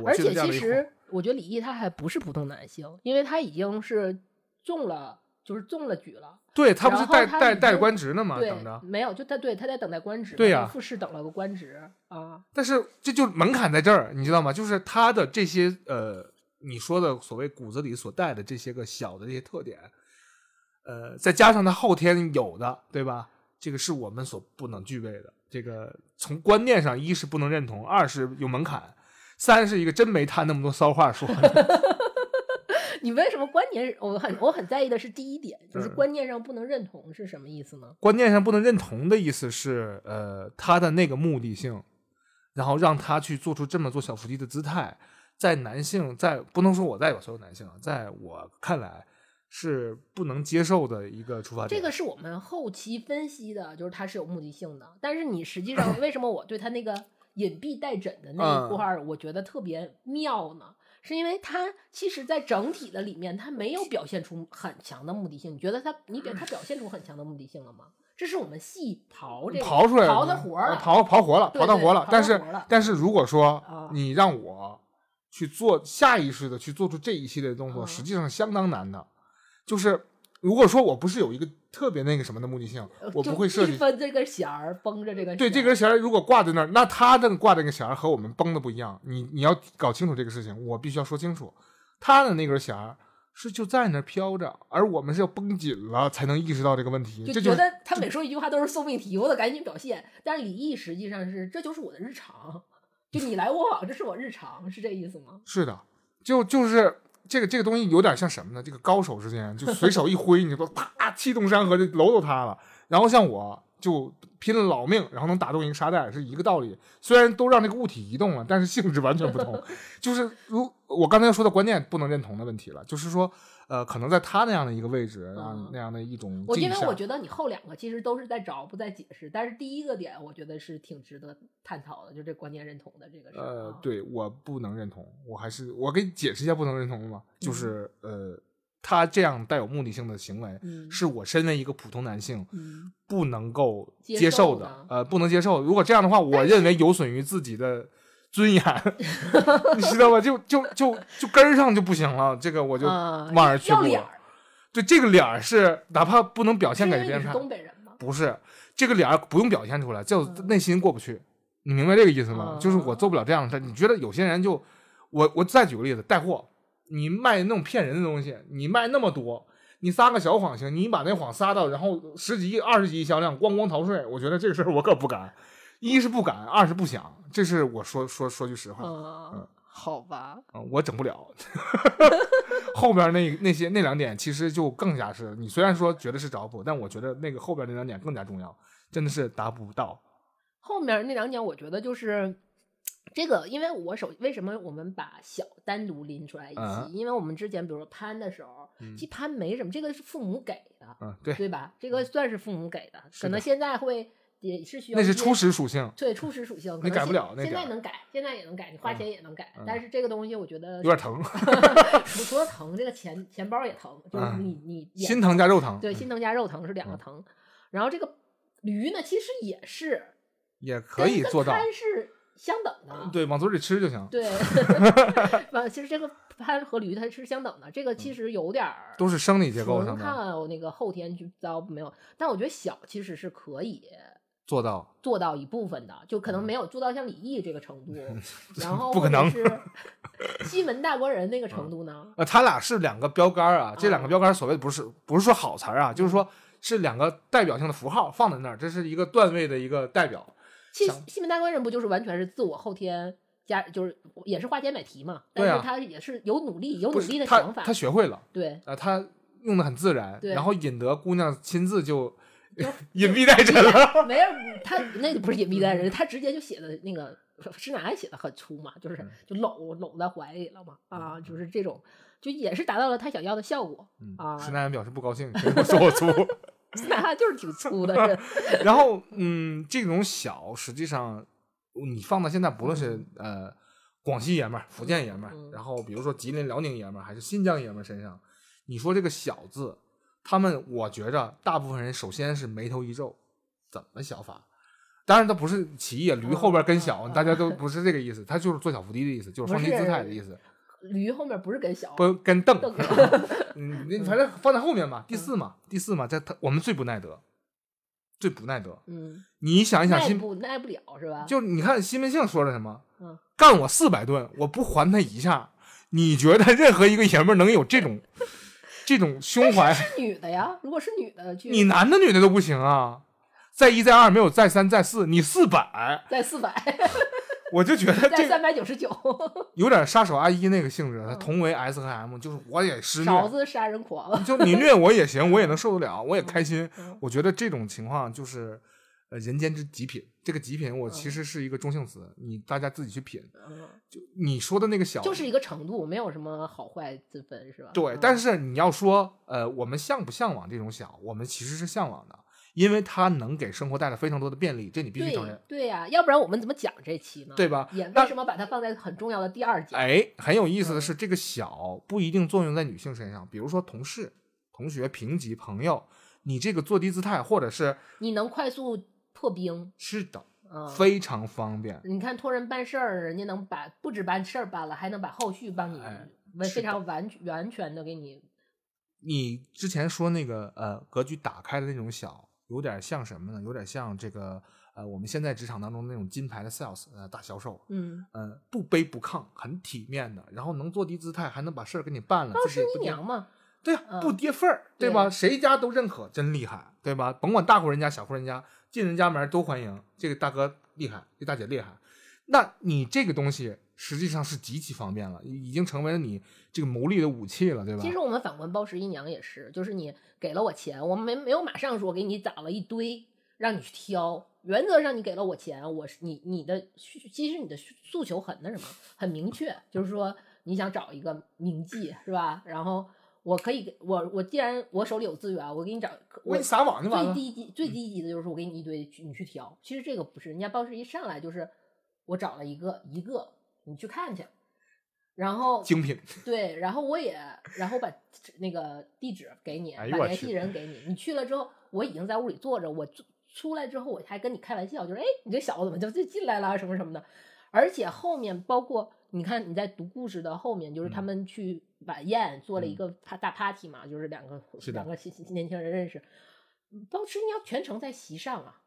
而且其实我觉得李毅他还不是普通男性，因为他已经是中了，就是中了举了。对他不是带带带官职呢吗？等着，，没有，就他对他在等待官职，对呀复试等了个官职啊。但是这就门槛在这儿，你知道吗？就是他的这些呃，你说的所谓骨子里所带的这些个小的这些特点，呃，再加上他后天有的，对吧？这个是我们所不能具备的。这个从观念上，一是不能认同，二是有门槛，三是一个真没他那么多骚话说。你为什么观念？我很我很在意的是第一点，就是嗯观念上不能认同是什么意思呢？观念上不能认同的意思是，呃，他的那个目的性，然后让他去做出这么做小伏低的姿态，在男性，在不能说我代表所有男性啊，在我看来是不能接受的一个出发点。这个是我们后期分析的，就是他是有目的性的。但是你实际上为什么我对他那个隐蔽带枕的那嗯一块儿，我觉得特别妙呢？是因为它其实，在整体的里面，它没有表现出很强的目的性。你觉得它，你给它表现出很强的目的性了吗？这是我们细刨这个刨出来的活儿刨刨活了，刨到活了。但是但是如果说啊你让我去做下意识的去做出这一系列动作，啊实际上相当难的。就是如果说我不是有一个特别那个什么的目的性，我不会设计分这根弦儿绷着这个对，这根弦儿如果挂在那儿，那他的挂这个弦儿和我们绷的不一样。你你要搞清楚这个事情，我必须要说清楚，他的那根弦儿是就在那儿飘着，而我们是要绷紧了才能意识到这个问题。就觉得他每说一句话都是送命题，我得赶紧表现。但是李毅实际上是，这就是我的日常，就你来我往，这是我日常，是这意思吗？是的，就就是这个这个东西有点像什么呢？这个高手之间就随手一挥，你说啪，气动山河，这楼都塌了。然后像我就拼了老命，然后能打动一个沙袋，是一个道理。虽然都让这个物体移动了，但是性质完全不同。就是如我刚才说的观念不能认同的问题了，就是说，呃，可能在他那样的一个位置，那样的一种我因为我觉得你后两个其实都是在找，不在解释。但是第一个点，我觉得是挺值得探讨的，就这观念认同的这个事呃对，我不能认同，我还是我给你解释一下不能认同嘛，就是、呃，他这样带有目的性的行为，嗯。是我身为一个普通男性嗯，不能够接接受的，受呃，不能接受。如果这样的话，我认为有损于自己的尊严，你知道吧？就就就就根儿上就不行了，这个我就啊望而却步了。要脸儿，对，这个脸儿是哪怕不能表现给别人看，东北人吗？不是这个脸儿不用表现出来，就嗯内心过不去。你明白这个意思吗？嗯就是我做不了这样的事。你觉得有些人就，我我再举个例子，带货，你卖那种骗人的东西，你卖那么多，你撒个小谎行，你把那谎撒到，然后十几亿、二十几亿销量，咣咣逃税，我觉得这个事儿我可不敢。一是不敢，二是不想，这是我说说说句实话，嗯，好吧，嗯，我整不了。后边那那些那两点其实就更加是，你虽然说觉得是找补，但我觉得那个后边那两点更加重要，真的是达不到。后面那两点，我觉得就是这个，因为我首为什么我们把小单独拎出来一期？嗯因为我们之前比如说攀的时候，嗯其实攀没什么，这个是父母给的，嗯，对，对吧？这个算是父母给的可能现在会也是需要那是初始属性，对初始属性，你改不了那现在能改，现在也能改，你花嗯钱也能改，嗯但是这个东西我觉得有点疼，除除了疼，这个钱钱包也疼，就是嗯你你眼心疼加肉疼，对心疼加肉疼是两个嗯疼。然后这个驴呢，其实也是也可以做到跟，攀是相等的，对，往嘴里吃就行，对，往，其实这个攀和驴它是相等的，这个其实有点儿嗯都是生理结构纯上的看那个后天去造没有，但我觉得小其实是可以做到，做到一部分的，就可能没有做到像李毅这个程度，然后嗯不可能是西门大官人那个程度呢？呃，他俩是两个标杆啊，这两个啊标杆所谓不是不是说好词儿啊，就是说是两个代表性的符号放在那儿，这是一个段位的一个代表。西想西门大官人不就是完全是自我后天加，就是也是花钱买题嘛，但是他也是有努力，有努力的想法他，学会了，对，啊，他用的很自然，然后引得姑娘亲自就就 隐蔽在身了。没有他那不是隐蔽在人，他直接就写的那个施耐庵写的很粗嘛，就是嗯就搂搂在怀里了嘛，啊，就是这种，就也是达到了他想要的效果嗯啊。施耐庵表示不高兴，谁说我粗。施耐庵就是挺粗的人，然后，嗯，这种小实际上你放到现在，不论是呃广西爷们儿、福建爷们儿，嗯然后比如说吉林、辽宁爷们儿，还是新疆爷们儿身上，你说这个小字，他们我觉着大部分人首先是眉头一皱，怎么小法？当然，他不是歧义，驴后边跟小，大家都不是这个意思，他就是做小伏低的意思，就是放低姿态的意思，驴后面不是跟小，不跟蹬。蹬嗯，你反正放在后面嘛，第四嘛，第四嘛，在他我们最不耐得，最不耐得。嗯，你想一想，耐不耐不了是吧？就你看西门庆说了什么？嗯干我四百顿，我不还他一下。你觉得任何一个爷们能有这种这种胸怀？是女的呀，如果是女的，你男的女的都不行啊！再一再二没有再三再四，你四百，再四百，我就觉得在这三百九十九，有点杀手阿姨那个性质，他嗯。同为 S 和 M，就是我也是虐，勺子杀人狂，就你虐我也行，我也能受得了，我也开心。嗯。我觉得这种情况就是呃人间之极品。这个极品，我嗯其实是一个中性词，你大家自己去品。嗯就你说的那个小，就是一个程度，没有什么好坏之分，是吧？对，嗯但是你要说，呃，我们向不向往这种小，我们其实是向往的，因为它能给生活带来非常多的便利，这你必须承认，对呀、要不然我们怎么讲这期呢？对吧？也为什么把它放在很重要的第二节？哎，很有意思的嗯是，这个小不一定作用在女性身上，比如说同事、同学、平级、朋友，你这个坐低姿态，或者是你能快速破冰，是的，嗯，非常方便。你看托人办事儿，人家能把不止把事儿办了，还能把后续帮你非常完完全的给你。你之前说那个呃格局打开的那种小，有点像什么呢？有点像这个呃我们现在职场当中那种金牌的 sales 呃大销售，嗯，呃不卑不亢，很体面的，然后能坐低姿态，还能把事儿给你办了，包师姨自己不娘嘛，对呀、嗯不跌份儿，对对吧？谁家都认可，真厉害，对吧？甭管大户人家、小户人家，进人家门都欢迎。这个大哥厉害，这大姐厉害。那你这个东西实际上是极其方便了，已经成为了你这个牟利的武器了，对吧？其实我们反观包十一娘也是，就是你给了我钱，我们没没有马上说给你攒了一堆让你去挑。原则上你给了我钱，我是你你的其实你的诉求很那什么，很明确，就是说你想找一个名妓是吧？然后我可以给我我既然我手里有资源，我给你找我我给你撒网就完了。最低级最低级的就是我给你一堆你去挑。其实这个不是，人家包师一上来就是我找了一个一个你去看去，然后精品，对，然后我也，然后把那个地址给你，把联系人给你。你去了之后，我已经在屋里坐着，我出出来之后，我还跟你开玩笑，就是哎，你这小子怎么就就进来了什么什么的。而且后面包括你看你在读故事的后面，就是他嗯们去晚宴做了一嗯个大大 party 嘛，就是两个是两个新新年轻人认识，包吃娘全程在席上啊，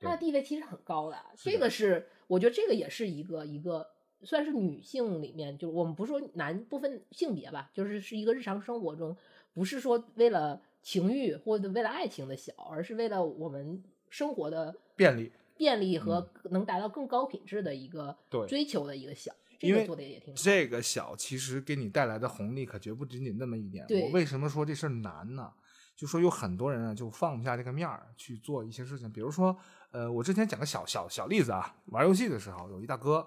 他的地位其实很高的。这个是我觉得这个也是一个一个算是女性里面，就我们不说男不分性别吧，就是是一个日常生活中，不是说为了情欲或者为了爱情的小，而是为了我们生活的便利。便利和能达到更高品质的一个追求的一个小。这因为。这个小其实给你带来的红利可绝不仅仅那么一点。对我为什么说这事儿难呢？就说有很多人啊，就放不下这个面儿去做一些事情。比如说，呃，我之前讲个小小小例子啊，玩游戏的时候，有一大哥，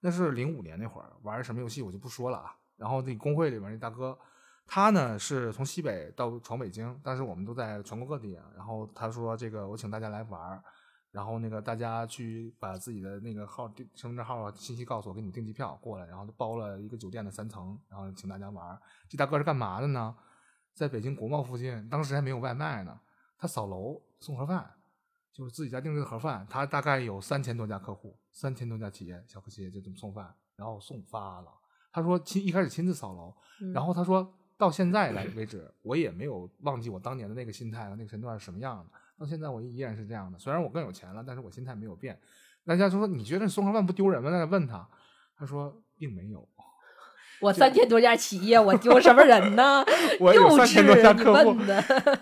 那是零五年那会儿玩什么游戏我就不说了啊。然后那工会里边那大哥，他呢是从西北到闯北京，但是我们都在全国各地啊。然后他说这个我请大家来玩儿，然后那个大家去把自己的那个号、地身份证号啊信息告诉我，给你订机票过来，然后就包了一个酒店的三层，然后请大家玩。这大哥是干嘛的呢？在北京国贸附近，当时还没有外卖呢，他扫楼送盒饭，就是自己家定制的盒饭。他大概有三千多家客户，三千多家企业，小企业就这么送饭，然后送发了。他说亲一开始亲自扫楼，嗯然后他说到现在来为止，我也没有忘记我当年的那个心态和那个身段是什么样的。到现在我依然是这样的，虽然我更有钱了，但是我心态没有变。大家就说你觉得送盒饭不丢人吗？大家问他，他说并没有。我三千多家企业，我丢什么人呢？我有幼三千多家客户。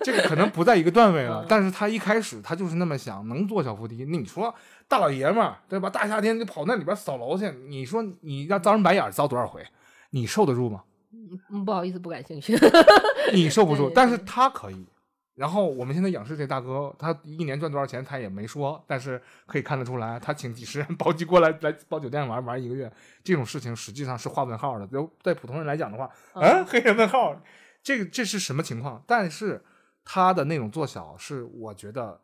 这个可能不在一个段位了嗯，但是他一开始他就是那么想，能坐小扶梯。那你说大老爷们儿对吧？大夏天就跑那里边扫楼去，你说你让遭人白眼儿遭多少回？你受得住吗？嗯，不好意思，不感兴趣。你受不住，但是他可以。然后我们现在仰视这大哥，他一年赚多少钱他也没说，但是可以看得出来，他请几十人 包机过来来包酒店玩玩一个月，这种事情实际上是画问号的。就对普通人来讲的话，嗯，黑人问号，这个这是什么情况？但是他的那种做小是我觉得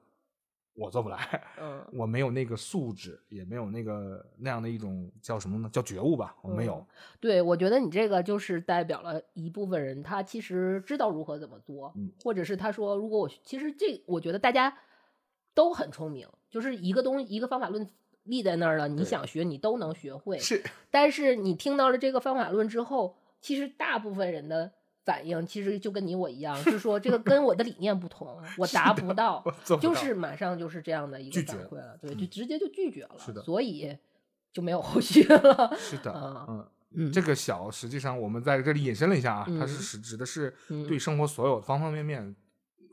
我做不来，嗯，我没有那个素质，也没有那个那样的一种叫什么呢？叫觉悟吧，我没有。嗯对，我觉得你这个就是代表了一部分人，他其实知道如何怎么做，嗯或者是他说，如果我其实这，我觉得大家都很聪明，就是一个东西一个方法论立在那儿了，你想学你都能学会。是但是你听到了这个方法论之后，其实大部分人的反应其实就跟你我一样，是说这个跟我的理念不同，我达不到就是马上就是这样的一个反馈了，对，就直接就拒绝了，是的所以就没有后续了。是的，啊嗯。嗯，这个小，实际上我们在这里引申了一下啊，它是嗯指指的是嗯对生活所有方方面面，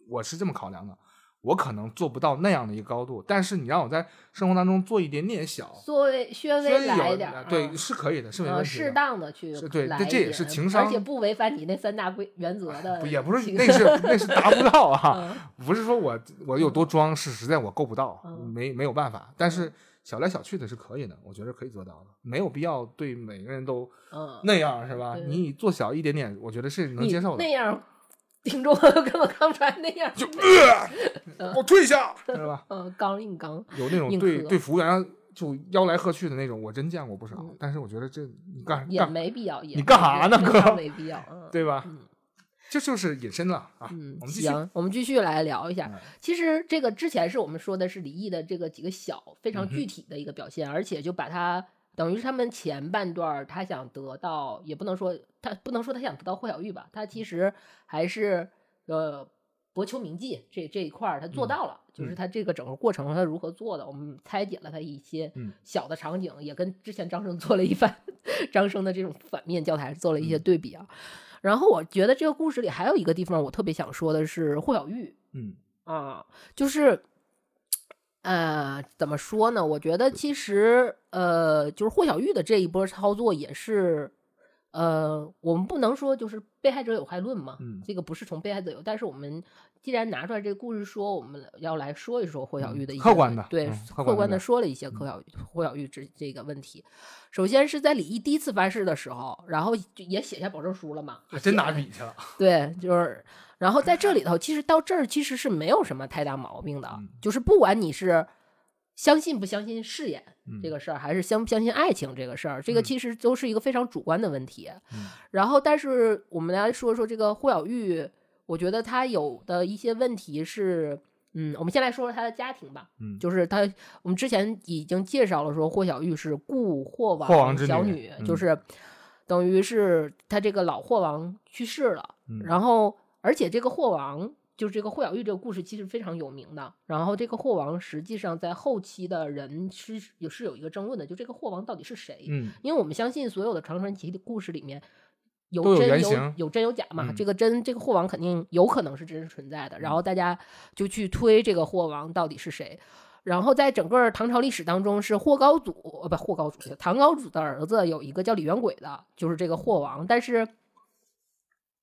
我是这么考量的。我可能做不到那样的一个高度，但是你让我在生活当中做一点点小，稍微稍微来一点儿，对嗯是可以的，是没呃问题的。适当的去是对这这也是情商而且不违反你那三大规原则的不，也不是那是那是达不到啊，嗯不是说我我有多装，是实在我够不到，嗯没没有办法。但是小来小去的是可以的，我觉得可以做到的，没有必要对每个人都嗯，那样是吧？你做小一点点，我觉得是能接受的那。样，听众根本看不出来那样，就呃，我退下，是吧？嗯，刚硬刚，有那种对对服务员就吆来喝去的那种，我真见过不少嗯。但是我觉得这你干也没必要，也你干啥呢哥没必要，嗯，对吧？嗯这就是隐身了啊。嗯，我们继续。行，我们继续来聊一下。嗯其实这个之前是我们说的是李毅的这个几个小非常具体的一个表现，而且就把他等于是他们前半段儿他想得到，也不能说他不能说他想得到霍小玉吧，他其实还是呃博求名记这这一块儿他做嗯到了，就是。他这个整个过程他如何做的，我们拆解了他一些嗯。小的场景，也跟之前张生 做了一番张生的这种反面教材做了一些嗯。对比啊。然后我觉得这个故事里还有一个地方我特别想说的是霍小玉，嗯。啊，就是，呃，怎么说呢？我觉得其实，呃，就是霍小玉的这一波操作也是，呃，我们不能说就是被害者有害论嘛，嗯这个不是从被害者有，但是我们既然拿出来这个故事说，我们要来说一说霍小玉的一些客观的对，嗯客客观的说了一些霍小玉霍小玉这这个问题。首先是在李毅第一次发誓的时候，然后就也写下保证书了嘛，就还真拿笔去了。对，就是，然后在这里头，其实到这儿其实是没有什么太大毛病的，嗯就是不管你是相信不相信誓言这嗯个事儿，还是相不相信爱情这个事儿，这个嗯其实都是一个非常主观的问题。嗯然后，但是我们来说说这个霍小玉，我觉得她有的一些问题是，嗯，我们先来说说她的家庭吧。嗯就是她，我们之前已经介绍了，说霍小玉是故霍王小女，嗯就是等于是她这个老霍王去世了，嗯然后而且这个霍王。就是这个霍小玉这个故事其实非常有名的，然后这个霍王实际上在后期的人是也是有一个争论的，就这个霍王到底是谁？嗯因为我们相信所有的长传奇的故事里面有真有有真有假嘛。嗯这个真这个霍王肯定有可能是真实存在的，然嗯后大家就去推这个霍王到底是谁。然后在整个唐朝历史当中，是霍高祖呃不霍高祖，唐高祖的儿子有一个叫李元轨的，就是这个霍王。但是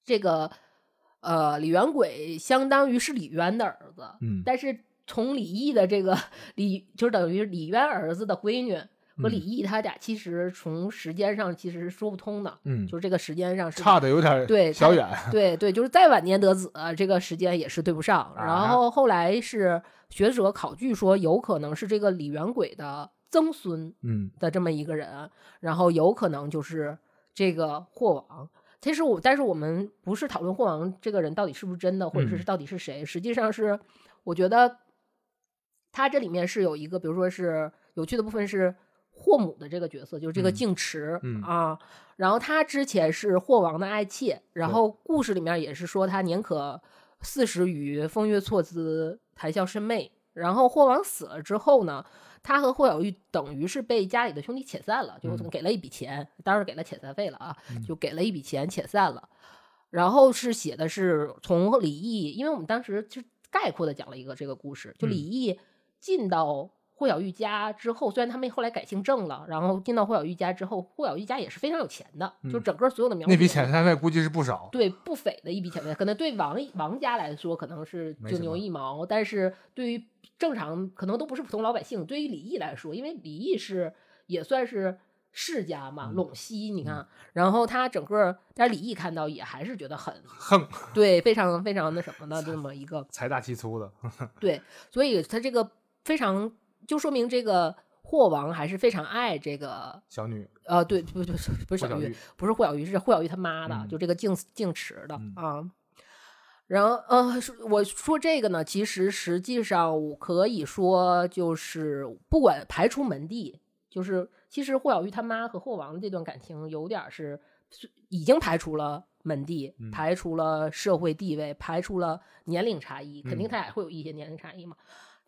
这个呃李元轨相当于是李渊的儿子，嗯但是从李毅的这个李，就是等于李渊儿子的闺女和李毅他俩其实从时间上其实是说不通的，嗯，就是这个时间上是差的有点对小远。对对，就是再晚年得子，这个时间也是对不上。啊然后后来是学者考据说，有可能是这个李元轨的曾孙嗯的这么一个人，然后有可能就是这个霍王。其实我，但是我们不是讨论霍王这个人到底是不是真的，或者是嗯到底是谁，实际上是我觉得他这里面是有一个，比如说是有趣的部分是霍母的这个角色，就是这个嗯净池、嗯啊。然后他之前是霍王的爱妾，然后故事里面也是说他年可四十余，风月错姿，谈笑甚媚。然后霍王死了之后呢，他和霍小玉等于是被家里的兄弟遣散了，就嗯。给了一笔钱，当然给了遣散费了啊，就给了一笔钱遣散了。然后是写的是从李毅，因为我们当时就概括的讲了一个这个故事，就嗯。李毅进到霍小玉家之后，虽然他们后来改姓郑了，然后进到霍小玉家之后，霍小玉家也是非常有钱的，就嗯整个所有的苗那笔遣散费估计是不少。对不菲的一笔遣费，可能对王王家来说可能是九牛一毛，但是对于正常可能都不是普通老百姓，对于李毅来说，因为李毅是也算是世家嘛，嗯陇西你看，然后他整个，但是李毅看到也还是觉得很 横，对，非常非常那什么的 这么一个财大气粗的。对，所以他这个非常就说明这个霍王还是非常爱这个小女呃，对，不不不不是小玉不是霍小玉，是霍小玉他妈的，嗯就这个净净池的、嗯啊。然后呃，说我说这个呢，其实实际上我可以说就是不管排除门第，就是其实霍小玉他妈和霍王的这段感情有点儿是是已经排除了门第，嗯排除了社会地位，排除了年龄差异，肯定嗯他俩会有一些年龄差异嘛。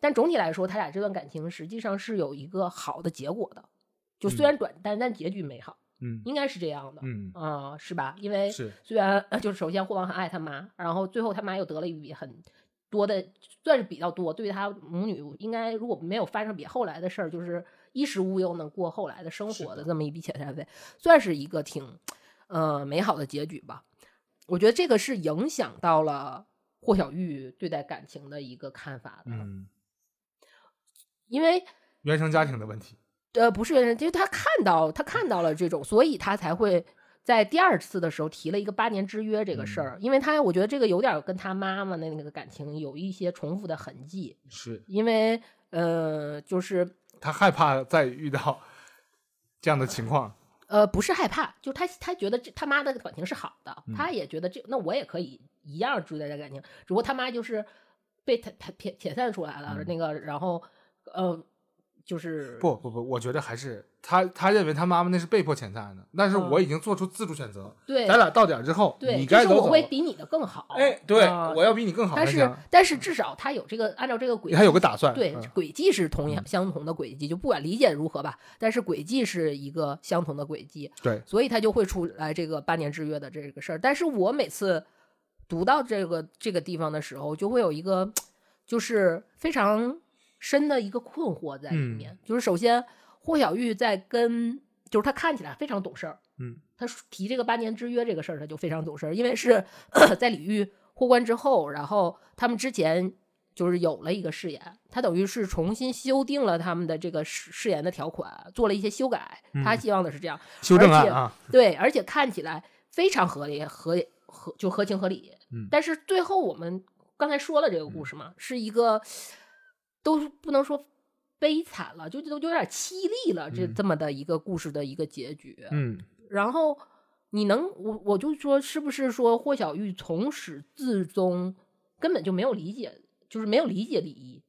但总体来说，他俩这段感情实际上是有一个好的结果的，就虽嗯然短暂，但结局美好，嗯应该是这样的。嗯，啊、是吧？因为是虽然呃 就是首先霍王很爱他妈，然后最后他妈又得了一笔很多的，算是比较多，对于他母女应该如果没有发生比后来的事儿，就是衣食无忧能过后来的生活的这么一笔遣散费，算是一个挺呃美好的结局吧。我觉得这个是影响到了霍小玉对待感情的一个看法的，嗯，因为原生家庭的问题。呃，不是原生，就是他看到他看到了这种，所以他才会在第二次的时候提了一个八年之约这个事儿，因为他我觉得这个有点跟他妈妈的那个感情有一些重复的痕迹，是。因为呃，就是他害怕再遇到这样的情况。呃，不是害怕，就他他觉得这他妈的感情是好的，嗯。他也觉得这那我也可以一样追待这感情，只不过他妈就是被他他撇遣散出来了，嗯。那个然后呃就是不不不，我觉得还是他他认为他妈妈那是被迫遣散的，但是嗯我已经做出自主选择。对咱俩到点儿之后，对，你该走走。会比你的更好，哎，对，啊我要比你更好但是。但是至少他有这个按照这个轨迹，他有个打算。对嗯轨迹是同样相同的轨迹，就不管理解如何吧，但是轨迹是一个相同的轨迹，对，所以他就会出来这个八年之约的这个事儿。但是我每次读到这个这个地方的时候，就会有一个就是非常深的一个困惑在里嗯。面，就是首先霍小玉在跟，就是他看起来非常懂事儿，嗯，他提这个八年之约这个事儿，他就非常懂事儿，因为是 在李煜获官之后，然后他们之前就是有了一个誓言，他等于是重新修订了他们的这个誓誓言的条款，做了一些修改。他嗯希望的是这样，修正案啊，对，而且看起来非常合理，合合就合情合理。嗯。但是最后我们刚才说了这个故事嘛，是一个都不能说悲惨了，就都有点凄厉了，这嗯这么的一个故事的一个结局。嗯，然后你能，我我就说，是不是说霍小玉从始至终根本就没有理解，就是没有理解李毅，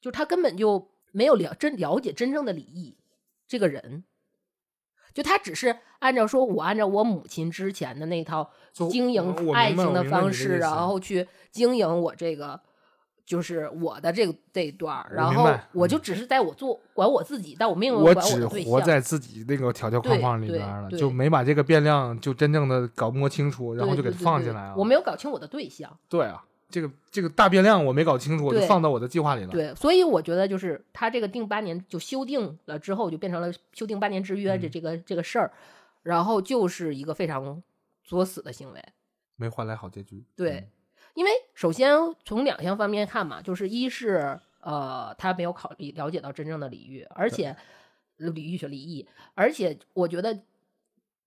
就是他根本就没有了真了解真正的李毅这个人，就他只是按照说，我按照我母亲之前的那套经营爱情的方式，然后去经营我这个。就是我的这个这一段儿，然后我就嗯只是在我做管我自己，但我并没有我只。活在自己那个条条框框里边了，就没把这个变量就真正的搞摸清楚，然后就给放进来了。我没有搞清我的对象，对啊，这个这个大变量我没搞清楚，我就放到我的计划里了。对，所以我觉得就是他这个定八年就修订了之后，就变成了修订八年之约这嗯这个这个事儿，然后就是一个非常作死的行为。没换来好结局。对嗯，因为首先从两项方面看嘛，就是一是呃他没有考虑了解到真正的李煜，而且李煜选李毅，而且我觉得，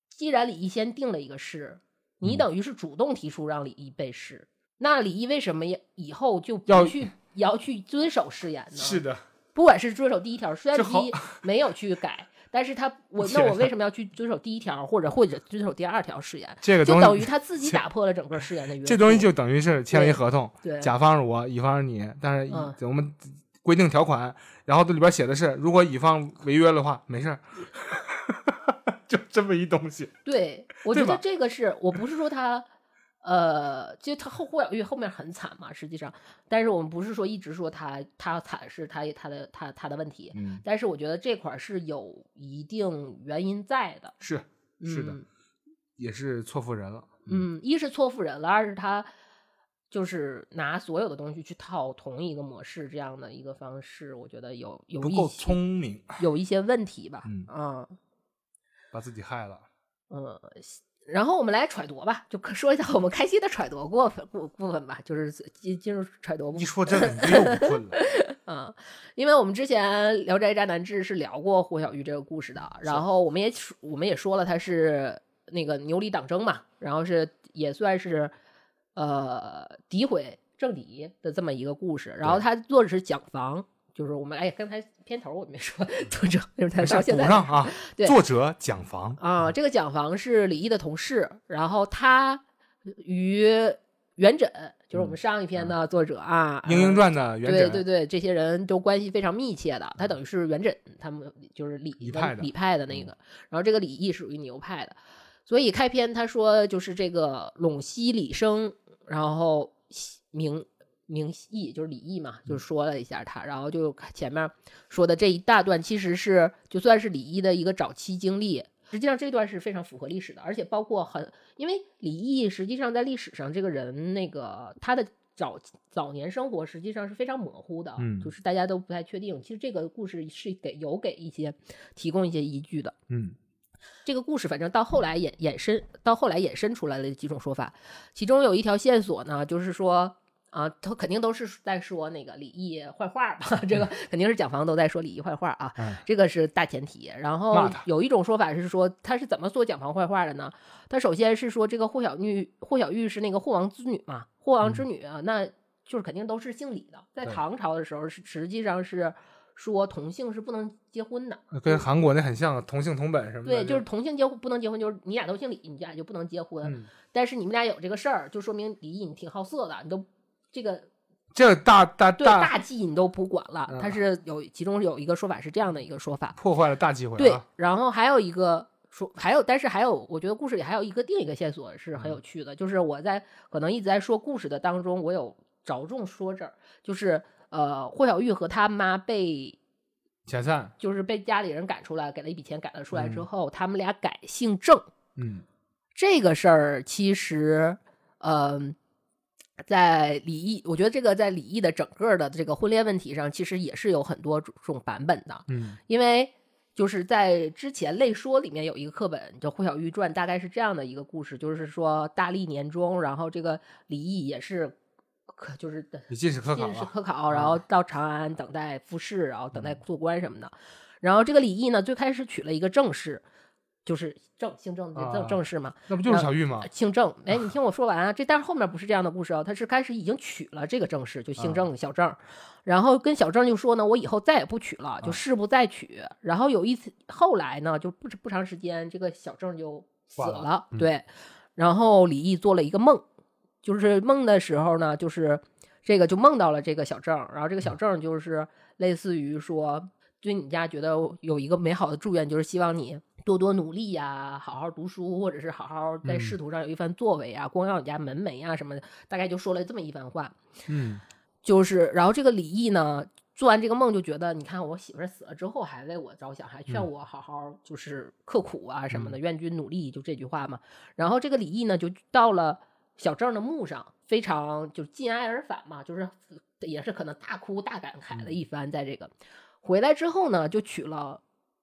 既然李毅先定了一个誓，你嗯。等于是主动提出让李毅背誓，那李毅为什么也以后就要不去也要去遵守誓言呢？是的，不管是遵守第一条，虽然这好第一没有去改，但是他我那我为什么要去遵守第一条，或者或者遵守第二条誓言？这个东就等于，他自己打破了整个誓言的 约束。这东西就等于是签了一合同，对甲方是我，乙方是你，但是我们规定条款，然后这里边写的是，如果乙方违约的话，没事儿，就这么一东西。对，我觉得这个是我不是说他，呃，就他后霍小玉后面很惨嘛，实际上，但是我们不是说一直说他他惨是他他的他他的问题，嗯，但是我觉得这块儿是有一定原因在的，是是的，嗯。也是错付人了。嗯，一是错付人了，二是他就是拿所有的东西去套同一个模式，这样的一个方式，我觉得有有不够聪明，有一些问题吧，嗯。啊。把自己害了。嗯，然后我们来揣度吧，就说一下我们开心的揣度过分部部分吧，就是进进入揣度部分。一说这个你又不困了。嗯，因为我们之前《聊斋渣男志》是聊过霍小玉这个故事的，然后我们也说我们也说了他是那个牛李党争嘛，然后是也算是呃诋毁正敌的这么一个故事，然后对他作者是蒋房。就是我们哎，刚才片头我没说 作者，就是他到现在补上啊对。作者蒋房，啊，这个蒋房是李毅的同事，然后他与元稹，就是我们上一篇的作者啊，《莺莺嗯传》的元稹，对对对，这些人都关系非常密切的。他等于是元稹，他们就是李的李派的李派的那个，然后这个李毅属于牛派的。所以开篇他说就是这个陇西李生，然后名名义就是李毅嘛，就说了一下他，然后就前面说的这一大段其实是就算是李毅的一个早期经历。实际上这段是非常符合历史的，而且包括很，因为李毅实际上在历史上这个人那个他的早早年生活实际上是非常模糊的，嗯就是大家都不太确定。其实这个故事是给有给一些提供一些依据的。嗯这个故事反正到后来衍衍生，到后来衍生出来了几种说法，其中有一条线索呢，就是说啊，他肯定都是在说那个李毅坏话吧，这个肯定是蒋房都在说李毅坏话啊，嗯这个是大前提。然后有一种说法是说他是怎么说蒋房坏话的呢？他首先是说这个霍小玉，霍小玉是那个霍王之女嘛，霍王之女啊，那就是肯定都是姓李的，在唐朝的时候是实际上是说同姓是不能结婚的。跟韩国那很像，同姓同本什么的。对，就是同姓结婚不能结婚，就是你俩都姓李，你俩就不能结婚。嗯，但是你们俩有这个事儿，就说明李毅你挺好色的，你都这个这大大对大大忌你都不管了。嗯他是有其中有一个说法是这样的一个说法，破坏了大忌讳对啊。，然后还有一个说，还有但是还有，我觉得故事里还有一个另一个线索是很有趣的，就是我在可能一直在说故事的当中，我有着重说这儿，就是呃霍小玉和他妈被遣散，就是被家里人赶出来，给了一笔钱赶了出来之嗯后，他们俩改姓郑。嗯这个事儿其实，嗯、在李毅，我觉得这个在李毅的整个的这个婚恋问题上，其实也是有很多种种版本的。嗯因为就是在之前类说里面有一个课本叫《霍小玉传》，大概是这样的一个故事，就是说大历年中，然后这个李毅也是可就是也进士科考进士。科考，然后到长安等待复试，然后等待做官什么的。然后这个李毅呢，最开始娶了一个郑氏，就是郑姓郑的啊郑郑氏嘛，那不就是小玉吗？姓郑。哎，你听我说完啊，这但是后面不是这样的故事哦，他是开始已经娶了这个郑氏，就姓郑的小郑，然后跟小郑就说呢，我以后再也不娶了，就誓不再娶。然后有一次后来呢，就不不长时间，这个小郑就死了了，嗯对。然后李毅做了一个梦，就是梦的时候呢，就是这个就梦到了这个小郑，然后这个小郑就是类似于说，对你家觉得有一个美好的祝愿，就是希望你多多努力呀、好好读书，或者是好好在嗯。仕途上有一番作为啊，光耀你家门楣啊什么的，大概就说了这么一番话。嗯。就是，然后这个李毅呢，做完这个梦就觉得，你看我媳妇儿死了之后还为我着想，还劝嗯。我好好就是刻苦啊什么的，愿君努力，就这句话嘛。然后这个李毅呢，就到了小郑的墓上，非常就是尽哀而返嘛，就是也是可能大哭大感慨嗯。了一番，在这个。回来之后呢，就娶了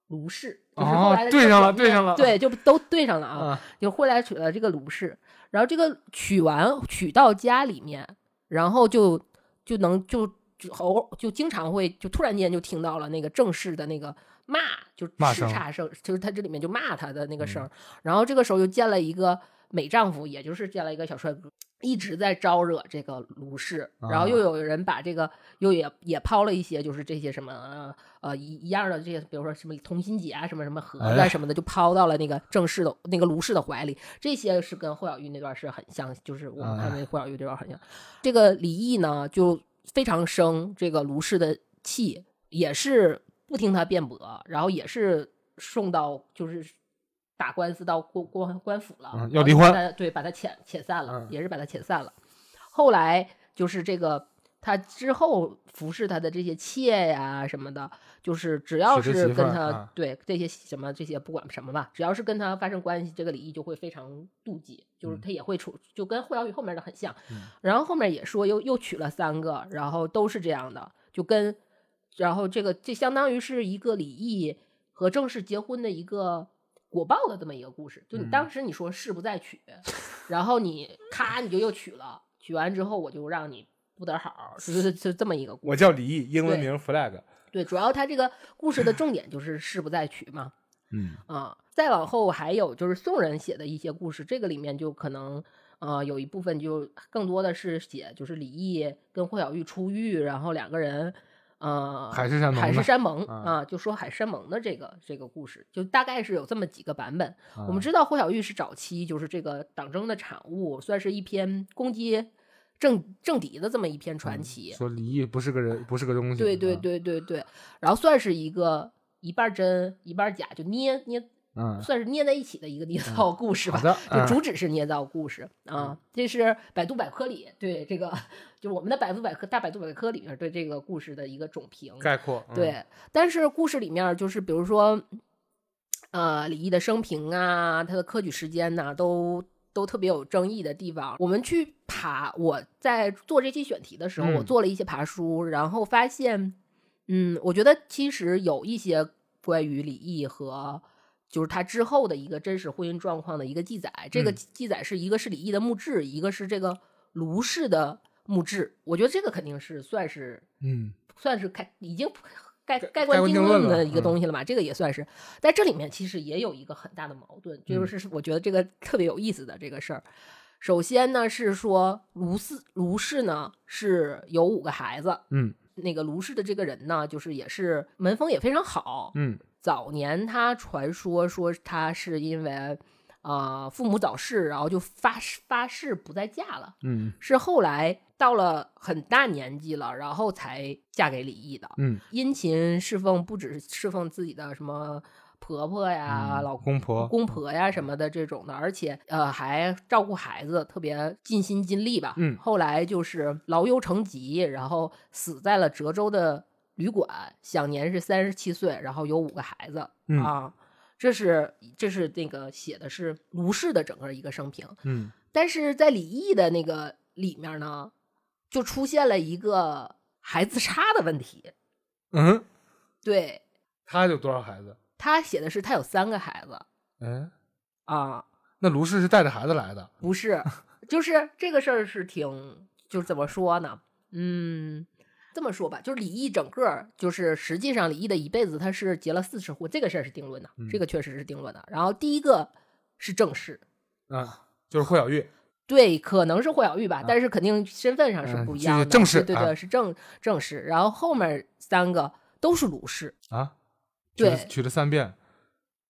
卢氏，就是哦后来的这对上了对上了对，就都对上了啊。啊，就后来娶了这个卢氏，然后这个娶完娶到家里面，然后就就能就就偶就经常会就突然间就听到了那个正式的那个骂，就叱咤声，就是他这里面就骂他的那个声儿。然后这个时候又见了一个美丈夫，也就是见了一个小帅哥，一直在招惹这个卢氏。然后又有人把这个又也也抛了一些，就是这些什么呃一一样的这些，比如说什么同心结啊，什么什么盒子啊哎什么的，就抛到了那个正式的那个卢氏的怀里。这些是跟霍小玉那段是很像，就是我们看那霍小玉这段很像。这个李毅呢，就非常生这个卢氏的气，也是不听他辩驳，然后也是送到就是打官司到官官官府了，要离婚他对，把他遣遣散了，嗯也是把他遣散了。后来就是这个。他之后服侍他的这些妾呀什么的，就是只要是跟他、对这些什么这些不管什么吧，只要是跟他发生关系，这个李毅就会非常妒忌，就是嗯他也会处，就跟霍小雨后面的很像。嗯然后后面也说又又娶了三个，然后都是这样的，就跟然后这个这相当于是一个李毅和正式结婚的一个果报的这么一个故事。就你嗯当时你说誓不再娶，然后你 咔你就又娶了，娶完之后我就让你不得好，是是是这么一个故事。我叫李毅，英文名 flag。对，主要他这个故事的重点就是誓不再娶嘛。嗯啊，再往后还有就是宋人写的一些故事，这个里面就可能呃有一部分就更多的是写就是李毅跟霍小玉出狱，然后两个人呃海誓山盟海誓山盟啊啊，就说海誓山盟的这个这个故事，就大概是有这么几个版本。我们啊知道霍小玉是早期就是这个党争的产物，算是一篇攻击政政敌的这么一篇传奇。说李毅不是个人，不是个东西。对对啊，对对对，然后算是一个一半真一半假，就捏捏嗯，算是捏在一起的一个捏造故事吧好。的，就嗯主旨是捏造故事啊，这是百度百科里对这个，就我们的百度百科大百度百科里面对这个故事的一个总评。概括。嗯，对，但是故事里面就是比如说，呃，李毅的生平啊，他的科举时间呐、都都特别有争议的地方。我们去爬，我在做这期选题的时候，我嗯做了一些爬书，然后发现，嗯，我觉得其实有一些关于李毅和。就是他之后的一个真实婚姻状况的一个记载，这个嗯记载是一个是李毅的墓志，一个是这个卢氏的墓志。我觉得这个肯定是算是嗯算是开已经 盖盖盖棺定论的一个嗯东西了嘛，这个也算是。在这里面其实也有一个很大的矛盾，就嗯是我觉得这个 特别有意思的这个事儿。首先呢是说卢氏卢氏呢是有五个孩子，嗯那个卢氏的这个人呢，就是也是门风也非常好。嗯早年他传说说他是因为呃父母早逝，然后就发发誓不再嫁了。嗯是后来到了很大年纪了，然后才嫁给李毅的。嗯，殷勤侍奉不只是侍奉自己的什么婆婆呀、嗯老公婆公婆呀什么的这种的，而且呃还照顾孩子，特别尽心尽力吧。嗯后来就是劳忧成疾，然后死在了滁州的旅馆，享年是三十七岁，然后有五个孩子、嗯啊。这是这是那个写的是卢氏的整个一个生平，嗯但是在李毅的那个里面呢，就出现了一个孩子差的问题。嗯，对他有多少孩子？他写的是他有三个孩子哎，啊，那卢氏是带着孩子来的。不是，就是这个事儿是挺，就是怎么说呢？嗯，这么说吧，就是李毅整个就是实际上李毅的一辈子他是结了四次婚，这个事儿是定论的，嗯这个确实是定论的。然后第一个是正室。啊，就是霍小玉。对，可能是霍小玉吧，但是肯定身份上是不一样的。是正室对对是正正室。然后后面三个都是鲁氏，啊，对娶了三遍，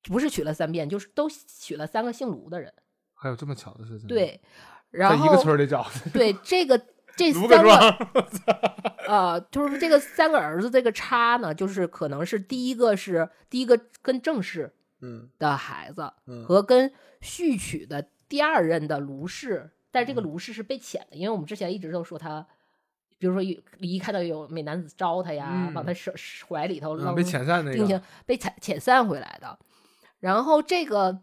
不是娶了三遍，就是都娶了三个姓卢的人。还有这么巧的事情？，对，然后一个村儿里找的，对这个这三个庄。呃，就是这个三个儿子这个差呢，就是可能是第一个是第一个跟正室嗯的孩子嗯和跟续娶的第二任的卢氏，但是这个嗯卢氏是被遣的，因为我们之前一直都说他，比如说有李毅看到有美男子招他呀，嗯往他手怀里头扔，嗯被遣散那并且。被遣遣散回来的。然后这个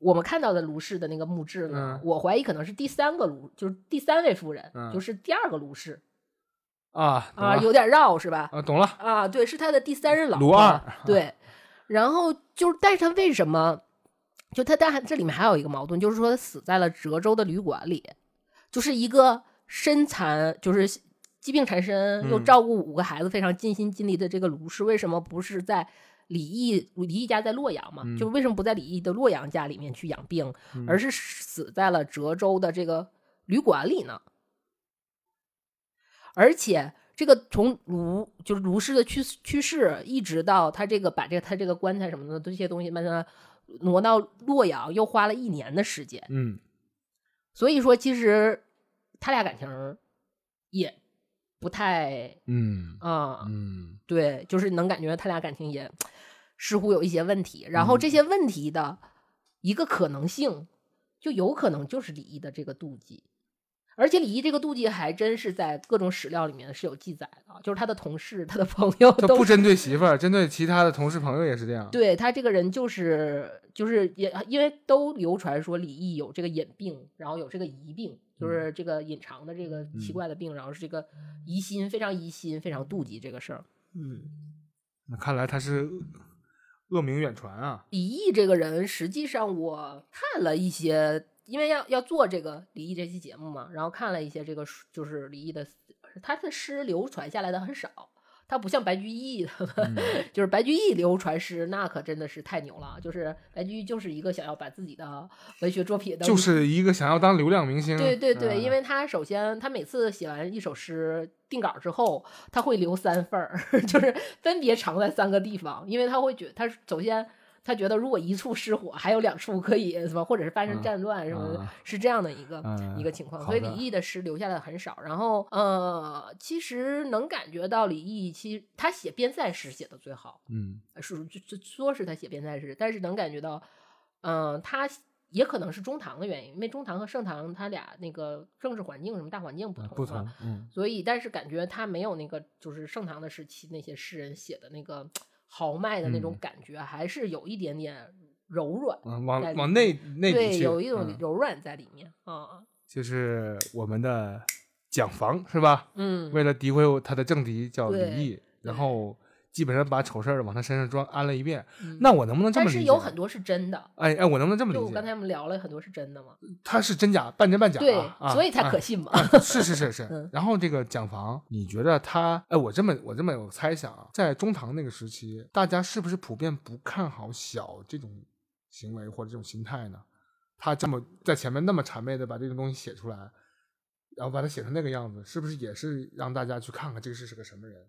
我们看到的卢氏的那个墓志呢，嗯我怀疑可能是第三个卢，就是第三位夫人，嗯就是第二个卢氏啊啊，有点绕是吧？啊，懂了。啊，对，是他的第三任老婆。卢二对，然后就是，但是他为什么？就他，但这里面还有一个矛盾，就是说他死在了折州的旅馆里，就是一个身残，就是疾病缠身，又嗯照顾五个孩子，非常尽心尽力的这个卢氏，为什么不是在李毅，李毅家在洛阳嘛，嗯就为什么不在李毅的洛阳家里面去养病，嗯而是死在了涿州的这个旅馆里呢？而且这个从卢就是卢氏的去去世，一直到他这个把这个他这个棺材什么的这些东西慢慢挪到洛阳，又花了一年的时间。嗯所以说，其实他俩感情也不太嗯啊、嗯对，就是能感觉他俩感情也似乎有一些问题。然后这些问题的一个可能性，就有可能就是李毅的这个妒忌。而且李毅这个妒忌还真是在各种史料里面是有记载的，就是他的同事、他的朋友都他不针对媳妇儿，针对其他的同事朋友也是这样。对他这个人就是就是也因为都流传说李毅有这个隐病，然后有这个疑病，就是这个隐藏的这个奇怪的病，然后是这个疑心，非常疑心，非常妒忌这个事儿。嗯，那看来他是恶名远传啊。李毅这个人，实际上我看了一些，因为要要做这个李毅这期节目嘛，然后看了一些这个书就是李毅的，他的诗流传下来的很少。他不像白居易，就是白居易流传诗，那可真的是太牛了。就是白居易就是一个想要把自己的文学作品的就是一个想要当流量明星。对对对，嗯因为他首先他每次写完一首诗定稿之后，他会留三份儿，就是分别藏在三个地方，因为他会觉他首先他觉得如果一处失火，还有两处可以什么，或者是发生嗯战乱什么的，嗯是这样的一个、嗯一个情况。所以李毅的诗留下的很少。然后呃，其实能感觉到李毅其实他写边塞诗写的最好，嗯是就就说是他写边塞诗，但是能感觉到，嗯、他也可能是中唐的原因，因为中唐和盛唐他俩那个政治环境什么大环境不同嘛，不同。嗯所以但是感觉他没有那个就是盛唐的时期那些诗人写的那个豪迈的那种嗯。感觉，还是有一点点柔软，嗯，往往内内对，有一种嗯。柔软在里面啊，就是我们的蒋房是吧？嗯，为了诋毁他的政敌叫李毅，然后基本上把丑事儿往他身上装安了一遍。嗯那我能不能这么但是理解？有很多是真的。哎哎，我能不能这么理解就我刚？才我们聊了很多是真的嘛，他是真假，半真半假、啊，对，啊所以才啊可信嘛。啊是是是是嗯。然后这个蒋房，你觉得他？哎，我这么我这么有猜想啊，在中唐那个时期，大家是不是普遍不看好小这种行为或者这种心态呢？他这么在前面那么谄媚的把这种东西写出来，然后把它写成那个样子，是不是也是让大家去看看这个是是个什么人，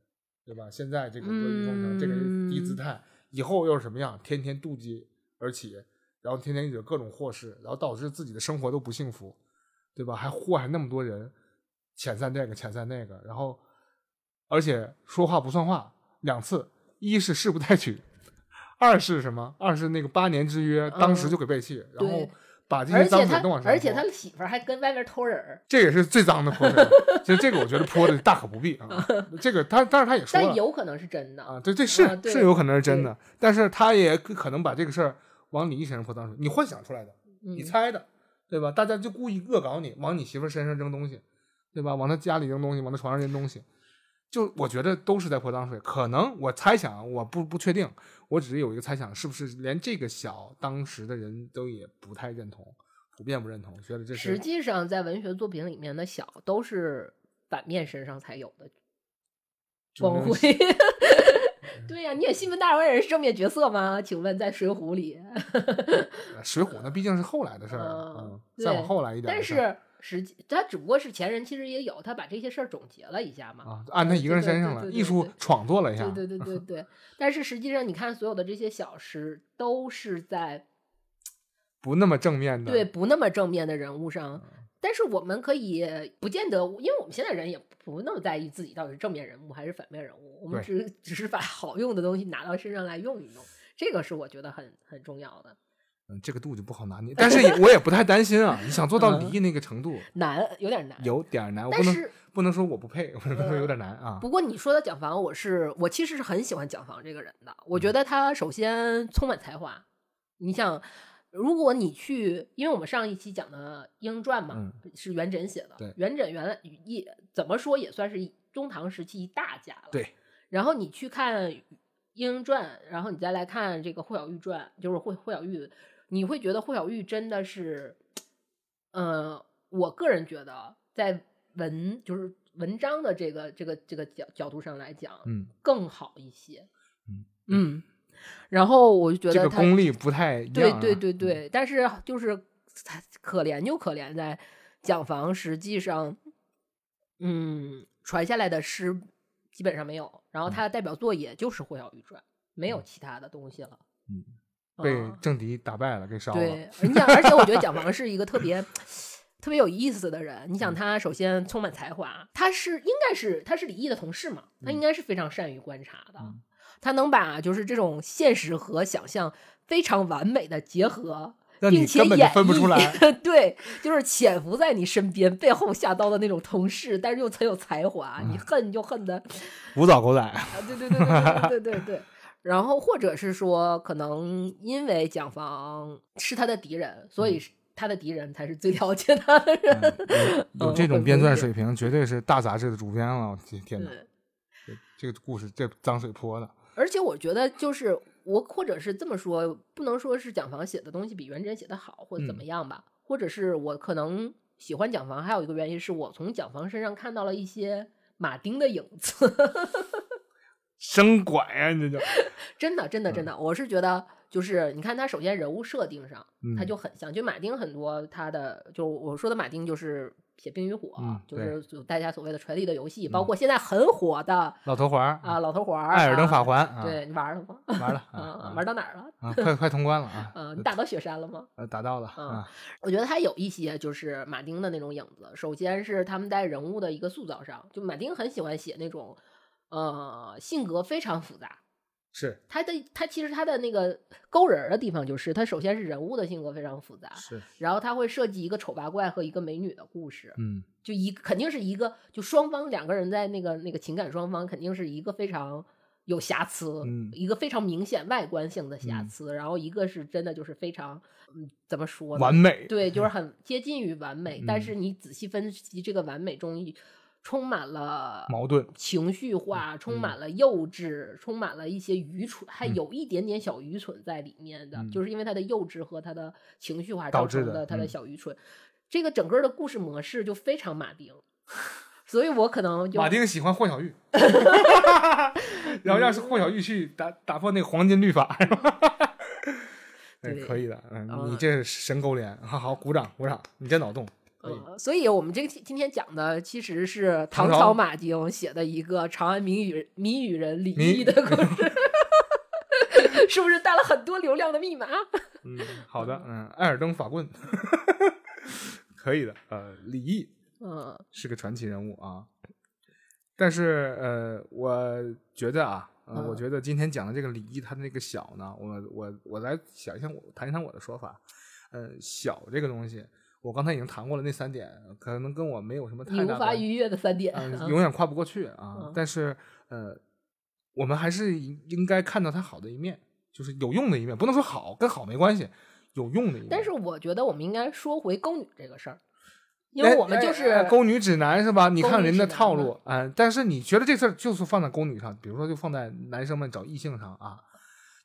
对吧？现在这个阿谀奉承，这个低姿态，以后又是什么样？天天妒忌而起，然后天天惹各种祸事，然后导致自己的生活都不幸福，对吧？还祸害那么多人，遣散这个，遣散那个，然后而且说话不算话两次，一是誓不带娶，二是什么？二是那个八年之约，当时就给背弃，然后对把这些脏水都往，上泼而且他媳妇儿还跟外面偷人儿，这也是最脏的泼水，其实这个我觉得泼的大可不必啊。这个他，但是他也说但有可能是真的。啊，对，这是、啊是有可能是真的，但是他也可能把这个事儿往你一身上泼脏水，你幻想出来的，你嗯猜的，对吧？大家就故意恶搞你，往你媳妇儿身上扔东西，对吧？往她家里扔东西，往她床上扔东西，就我觉得都是在泼脏水。可能我猜想，我不不确定，我只是有一个猜想，是不是连这个小当时的人都也不太认同，普遍不认同，觉得这是实际上，在文学作品里面的小都是反面身上才有的光辉。对呀、你演西门大官人是正面角色吗？请问在《水浒》里，呃水浒那毕竟是后来的事儿，再往后来一点但。是实际他只不过是前人其实也有，他把这些事儿总结了一下嘛。啊，按他一个人身上了，艺术创作了一下，对对对对 对，但是实际上你看，所有的这些小诗都是在不那么正面的，对不那么正面的人物嗯上。但是我们可以不见得，因为我们现在人也不那么在意自己到底是正面人物还是反面人物，我们只 只是把好用的东西拿到身上来用一用，这个是我觉得很很重要的。嗯，这个度就不好拿捏，但是也我也不太担心啊。你想做到离异那个程度，难，有点难。有点儿难，我不能不能说我不配，我只能说有点难啊。不过你说的蒋房，我是我其实是很喜欢蒋房这个人的。我嗯觉得他首先充满才华。你想，如果你去，因为我们上一期讲的《英传》嘛，是元稹写的。嗯对元稹原来也怎么说也算是中唐时期一大家了。对。然后你去看《英传》，然后你再来看这个《霍小玉传》，就是霍霍小玉，你会觉得霍小玉真的是，呃，我个人觉得在文就是文章的这个这个这个角角度上来讲，嗯，更好一些。嗯嗯，然后我就觉得他个功力不太一样、啊。对对对对，但是就是可怜就可怜在蒋房，实际上，嗯，传下来的诗基本上没有，然后他的代表作也就是《霍小玉传》，没有其他的东西了。嗯，被嗯政敌打败了，给烧了。对，你想，而且我觉得蒋房是一个特别特别有意思的人。你想，他首先充满才华，他是应该是他是李毅的同事嘛，他应该是非常善于观察的。嗯他能把就是这种现实和想象非常完美的结合，并且根本就演分不出来。绎 对，就是潜伏在你身边、背后下刀的那种同事，但是又很有才华，嗯你恨就恨的无早狗仔，啊，对对对对对对对对。然后或者是说，可能因为蒋房是他的敌人，所以是他的敌人才是最了解他的人。嗯 有嗯这种编撰水平，绝对是大杂志的主编了。我天天哪，对这个故事这脏水泼的。而且我觉得，就是我或者是这么说，不能说是蒋房写的东西比元稹写的好，或者怎么嗯样吧，或者是我可能喜欢蒋房，还有一个原因是我从蒋房身上看到了一些马丁的影子。生拐呀、你这就真的，真的，真的，我是觉得，就是你看他首先人物设定上，他嗯就很像，就马丁很多他的，就我说的马丁就是写《冰与火》嗯就是大家所谓的权力的游戏，包括现在很火的老头环儿啊，老头环儿、艾尔登法啊环啊，对你玩了吗？玩 了啊啊，玩到哪儿了？啊，快快通关了啊，啊，你打到雪山了吗？呃打到了嗯啊，我觉得他有一些就是马丁的那种影子。首先是他们在人物的一个塑造上，就马丁很喜欢写那种，呃，性格非常复杂。是他的他其实他的那个勾人儿的地方，就是他首先是人物的性格非常复杂，是，然后他会设计一个丑八怪和一个美女的故事，嗯就一肯定是一个就双方两个人在那个那个情感双方肯定是一个非常有瑕疵，嗯一个非常明显外观性的瑕嗯疵，然后一个是真的就是非常嗯怎么说呢？完美，对，就是 很接近于完美，但嗯是你仔细分析这个完美中充满了矛盾，情绪化，充嗯满了幼稚，充满了一些愚蠢，还嗯有一点点小愚蠢在里面的，嗯就是因为他的幼稚和他的情绪化造导致的成的他的嗯小愚蠢。这个整个的故事模式就非常马丁，所以我可能就马丁喜欢霍小玉，然后让是霍小玉去打打破那个黄金律法，是吧？哎，对可以的，嗯，啊你这是神勾连，好好鼓掌鼓掌，你这脑洞呃，所以我们这个今天讲的其实是唐朝马丁写的一个长安谜语谜语人李谜毅的故 事，是不是带了很多流量的密码？嗯，好的，嗯，艾尔登法棍，可以的，呃，李毅嗯是个传奇人物啊，但是呃，我觉得啊。我觉得今天讲的这个李毅，他的那个小呢，我我我来想一想，我谈一谈我的说法。呃，小这个东西，我刚才已经谈过了，那三点可能跟我没有什么太你无大关系。法逾越的三点，永远跨不过去啊。嗯但是呃，我们还是应应该看到它好的一面，就是有用的一面，不能说好跟好没关系，有用的一面。但是我觉得我们应该说回勾女这个事儿，因为哎我们就是哎哎勾女指南是吧？你看人的套路，嗯、但是你觉得这事儿就是放在勾女上，比如说就放在男生们找异性上啊，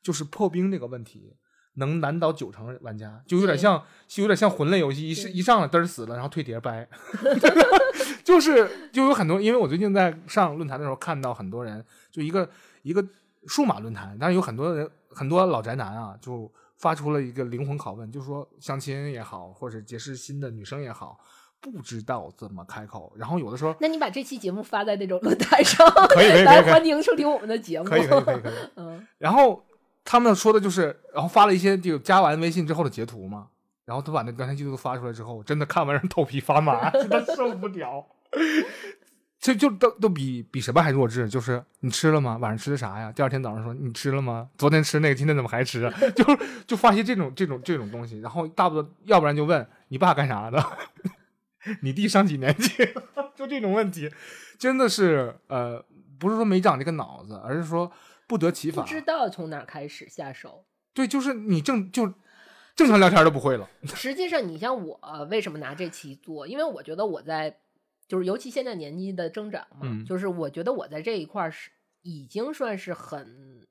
就是破冰这个问题。能难倒九成玩家，就有点像，就有点像魂类游戏，一一上来嘚儿死了，然后退碟掰，就是就有很多，因为我最近在上论坛的时候看到很多人，就一个一个数码论坛，但是有很多人很多老宅男啊，就发出了一个灵魂拷问，就说相亲也好，或者结识新的女生也好，不知道怎么开口，然后有的时候那你把这期节目发在那种论坛上，可以 可以可以来欢迎收听我们的节目。可以可以可以可以，嗯，然后他们说的就是，然后发了一些就加完微信之后的截图嘛，然后他把那聊天记录发出来之后，真的看完让人头皮发麻，真的受不了。这就都都比比什么还弱智，就是你吃了吗？晚上吃的啥呀？第二天早上说你吃了吗？昨天吃那个，今天怎么还吃 啊？就就发些这种这种这种东西，然后大不要不然就问你爸干啥的，你弟上几年级？就这种问题，真的是呃，不是说没长这个脑子，而是说不得其法。不知道从哪儿开始下手。对，就是你正就正常聊天都不会了。实际上，你像我为什么拿这期做？因为我觉得我在，就是尤其现在年纪的增长嘛，嗯就是我觉得我在这一块儿是已经算是很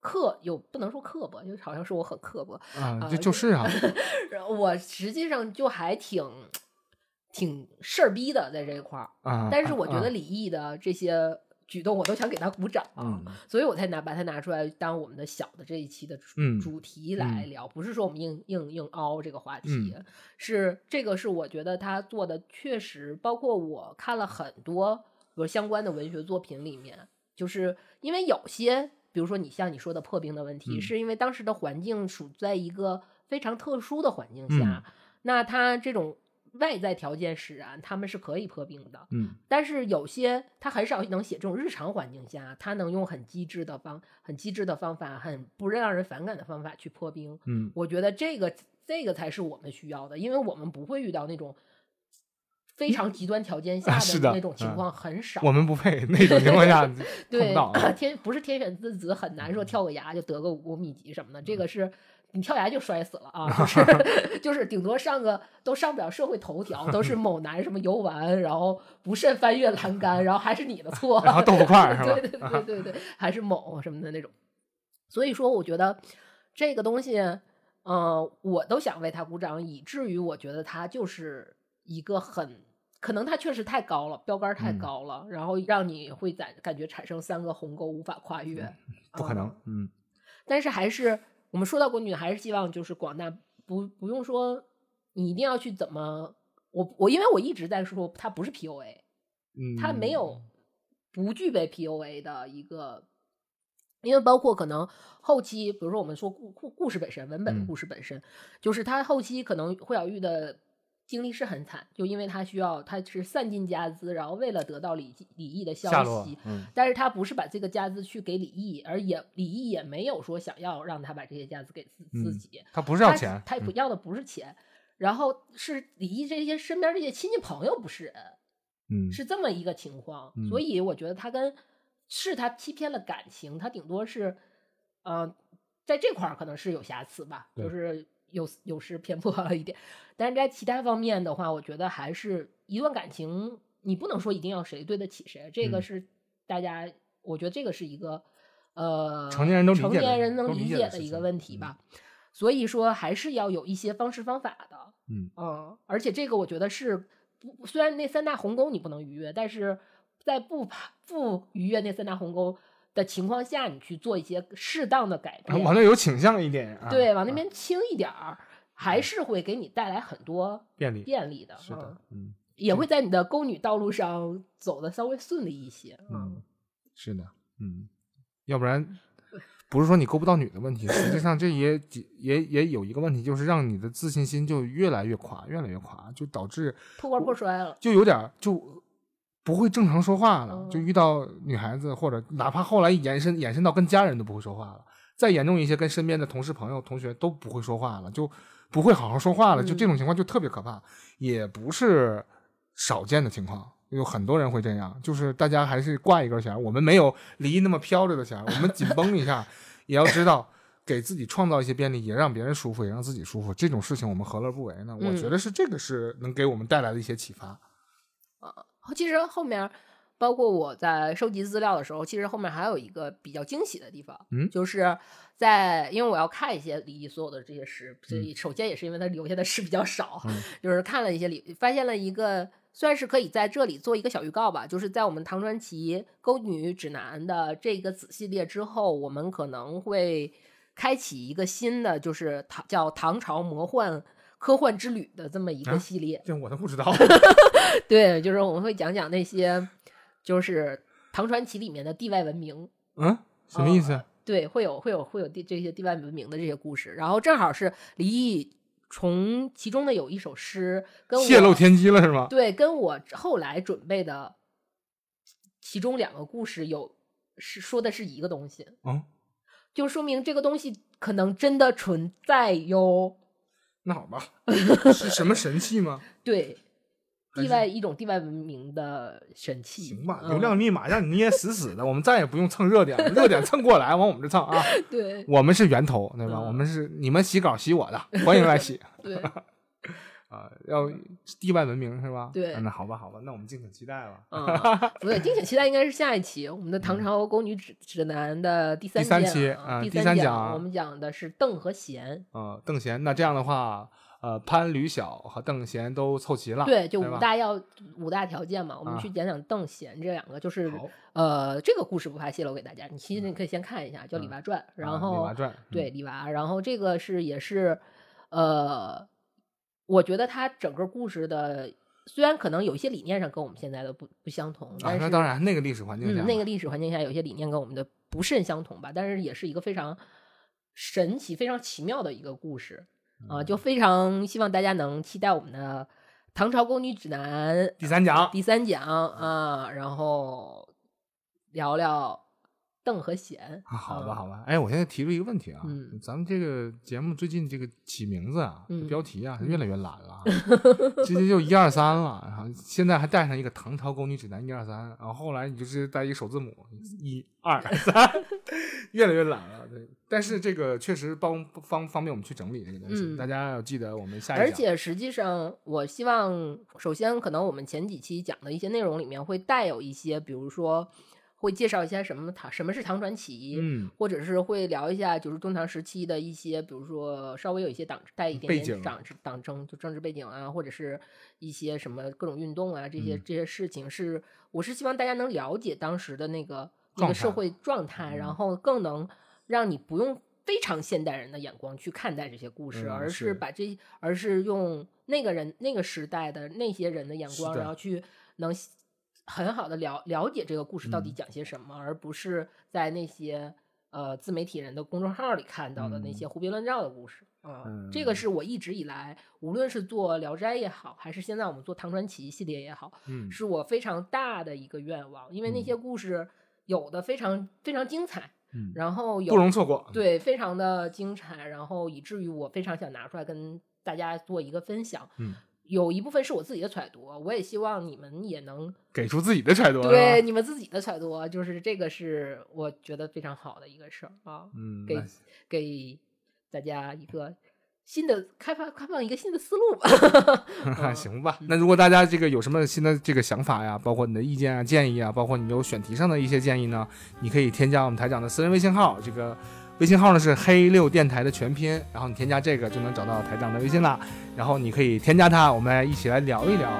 刻，有不能说刻薄，就好像说我很刻薄，啊，啊就就是啊，我实际上就还挺挺事儿逼的在这一块儿。啊，但是我觉得啊李毅的这些举动，我都想给他鼓掌。嗯。所以我才拿把它拿出来当我们的小的这一期的主嗯。主题来嗯。聊，不是说我们硬硬硬凹这个话题，嗯。是这个是我觉得他做的确实，包括我看了很多比如相关的文学作品里面，就是因为有些，比如说你像你说的破冰的问题，嗯。是因为当时的环境处在一个非常特殊的环境嗯。下，那他这种外在条件使然，他们是可以破冰的。嗯但是有些他很少能写这种日常环境下，他能用很机智的方、很机智的方法、很不让人反感的方法去破冰。嗯我觉得这个这个才是我们需要的，因为我们不会遇到那种非常极端条件下的那种情嗯况很少。我们不配那种情况下对。天不是天选之子很难说跳个崖就得个五米级什么的，这嗯个是你跳崖就摔死了啊，就是就是顶多上个都上不了社会头条，都是某男什么游玩，然后不慎翻越栏杆，然后还是你的错，然后 豆腐块是吧？对对对对对，还是某什么的那种。所以说，我觉得这个东西，呃，我都想为他鼓掌，以至于我觉得他就是一个很，可能他确实太高了，标杆儿太嗯高了，然后让你会感感觉产生三个鸿沟无法跨越，不可能嗯。嗯但是还是我们说到国女，还是希望就是广大不不用说你一定要去怎么，我我因为我一直在说它不是 PUA，嗯，它没有不具备 PUA 的一个，因为包括可能后期，比如说我们说故故故事本身，文本故事本身，就是它后期可能惠小玉的经历是很惨，就因为他需要他是散尽家资，然后为了得到李李毅的消息，，嗯。但是他不是把这个家资去给李毅，而也李毅也没有说想要让他把这些家资给自自嗯己，他不是要他钱，嗯他不要的不是钱，然后是李毅这些身边这些亲戚朋友不是人，嗯是这么一个情况，嗯。所以我觉得他跟是他欺骗了感情，他顶多是，呃，在这块儿可能是有瑕疵吧，就是有有失偏颇了一点，但是在其他方面的话，我觉得还是一段感情，你不能说一定要谁对得起谁，这个嗯。是大家，我觉得这个是一个呃成年人都成年人能理理解的一个问题吧，所以说还是要有一些方式方法的，嗯。嗯，而且这个我觉得是不，虽然那三大鸿沟你不能逾越，但是在不不逾越那三大鸿沟的情况下，你去做一些适当的改变，啊往那有倾向一点啊，对，往那啊。边轻一点儿，还是会给你带来很多便利便利的，是的嗯，嗯也会在你的沟女道路上走的稍微顺利一些，嗯，是的，嗯，要不然 不是说你勾不到女的问题，实际上这也也也有一个问题，就是让你的自信心就越来越垮，越来越垮，就导致破罐破摔了，就有点就不会正常说话了，嗯就遇到女孩子或者哪怕后来延伸延伸到跟家人都不会说话了，再严重一些跟身边的同事、朋友、同学都不会说话了，就不会好好说话了，就这种情况就特别可怕，也不是少见的情况。有很多人会这样，就是大家还是挂一根弦，我们没有离那么飘着的弦，我们紧绷一下，也要知道给自己创造一些便利，也让别人舒服，也让自己舒服。这种事情我们何乐不为呢？我嗯觉得是这个是能给我们带来的一些启发。其实后面，包括我在收集资料的时候，其实后面还有一个比较惊喜的地方，嗯就是在因为我要看一些李毅所有的这些诗，所嗯以首先也是因为他留下的诗比较少，嗯就是看了一些李，发现了一个算是可以在这里做一个小预告吧，就是在我们唐传奇沟女指南的这个子系列之后，我们可能会开启一个新的，就是唐叫唐朝魔幻。科幻之旅的这么一啊个系列，这我都不知道。对，就是我们会讲讲那些，就是唐传奇里面的地外文明，嗯，什么意思？对，会有会有会有地这些地外文明的这些故事。然后正好是李毅从其中的有一首诗跟我泄露天机了是吗？对，跟我后来准备的其中两个故事有是说的是一个东西，嗯，就说明这个东西可能真的存在哟。那好吧，是什么神器吗？对，地外一种地外文明的神器。行吧，嗯流量密码让你捏死死的，我们再也不用蹭热点了，热点蹭过来往我们这蹭啊。对我们是源头，对吧？嗯我们是你们洗稿洗我的，欢迎来洗 对。啊！要地外文明是吧？对啊那好吧，好吧，那我们敬请期待了。嗯，不对，敬请期待应该是下一期我们的《唐朝宫女指指南》的第三第三期啊啊第第三讲我们讲的是邓和贤。嗯，邓贤，那这样的话，呃潘吕晓和邓贤都凑齐了，对，就五大要五大条件嘛，我们啊去讲讲邓贤这两个，就是好呃，这个故事不怕泄露给大家，你其实你可以先看一下，叫《李嗯娃传》，啊然李后娃传对，李娃，然后这个是也是呃，我觉得他整个故事的虽然可能有一些理念上跟我们现在的不不相同，啊，但是那当然那个历史环境下，嗯，那个历史环境下有些理念跟我们的不甚相同吧，但是也是一个非常神奇、非常奇妙的一个故事啊，嗯。就非常希望大家能期待我们的《唐朝宫女指南》第三讲第三讲啊，然后聊聊邓和贤。啊，好吧，啊好吧。哎，我现在提出一个问题啊，嗯咱们这个节目最近这个起名字啊，嗯标题啊，越来越懒了啊，直接就一二三了，然后现在还带上一个《唐朝宫女指南》一二三，然后后来你就直接带一个首字母一二三，越来越懒了。对，但是这个确实帮方方便我们去整理这个东西，嗯大家要记得我们下一而且实际上，我希望首先可能我们前几期讲的一些内容里面会带有一些，比如说会介绍一下什么唐什么是唐传奇，嗯或者是会聊一下就是中唐时期的一些，比如说稍微有一些党带一点点党党争就政治背景啊，或者是一些什么各种运动啊这些、嗯这些事情是，我是希望大家能了解当时的那个那个社会状态，嗯然后更能让你不用。非常现代人的眼光去看待这些故事，嗯而是是把这，而是用那个人那个时代的那些人的眼光，然后去能很好的了了解这个故事到底嗯讲些什么，而不是在那些呃自媒体人的公众号里看到的那嗯些胡编乱造的故事啊。这嗯个是我一直以来，无论是做《聊斋》也好，还是现在我们做《唐传奇》系列也好，嗯是我非常大的一个愿望，因为那嗯些故事有的非常非常精彩，嗯，然后有不容错过。对，非常的精彩，然后以至于我非常想拿出来跟大家做一个分享。嗯，有一部分是我自己的揣度，我也希望你们也能给出自己的揣度，对你们自己的揣度，就是这个是我觉得非常好的一个事儿啊，嗯，给给大家一个新的开发，开放一个新的思路吧。嗯行吧，那如果大家这个有什么新的这个想法呀，包括你的意见啊、建议啊，包括你有选题上的一些建议呢，你可以添加我们台长的私人微信号，这个微信号呢是黑六电台的全拼，然后你添加这个就能找到台长的微信了。然后你可以添加他，我们来一起来聊一聊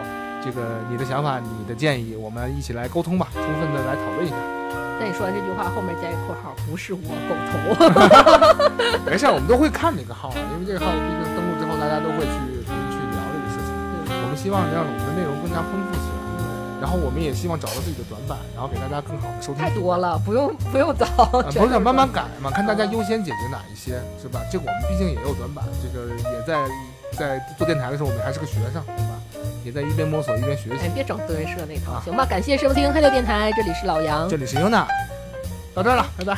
这个你的想法、你的建议，我们一起来沟通吧，充分的来讨论一下。在你说完这句话后面加一括号，不是我狗头。没事儿，我们都会看这个号啊，因为这个号毕竟登录之后，大家都会去重新去聊这个事情。我们希望让我们的内容更加丰富起来。然后我们也希望找到自己的短板，然后给大家更好的收听。太多了，不用不用找，不是慢慢改嘛，看大家优先解决哪一些，是吧？这个我们毕竟也有短板，这个也在在做电台的时候，我们还是个学生，对吧？也在一边摸索一边学哎，习。别整德云社那套，啊行吧？感谢收听黑六电台，这里是老杨这，里是优娜，到这儿了，拜拜。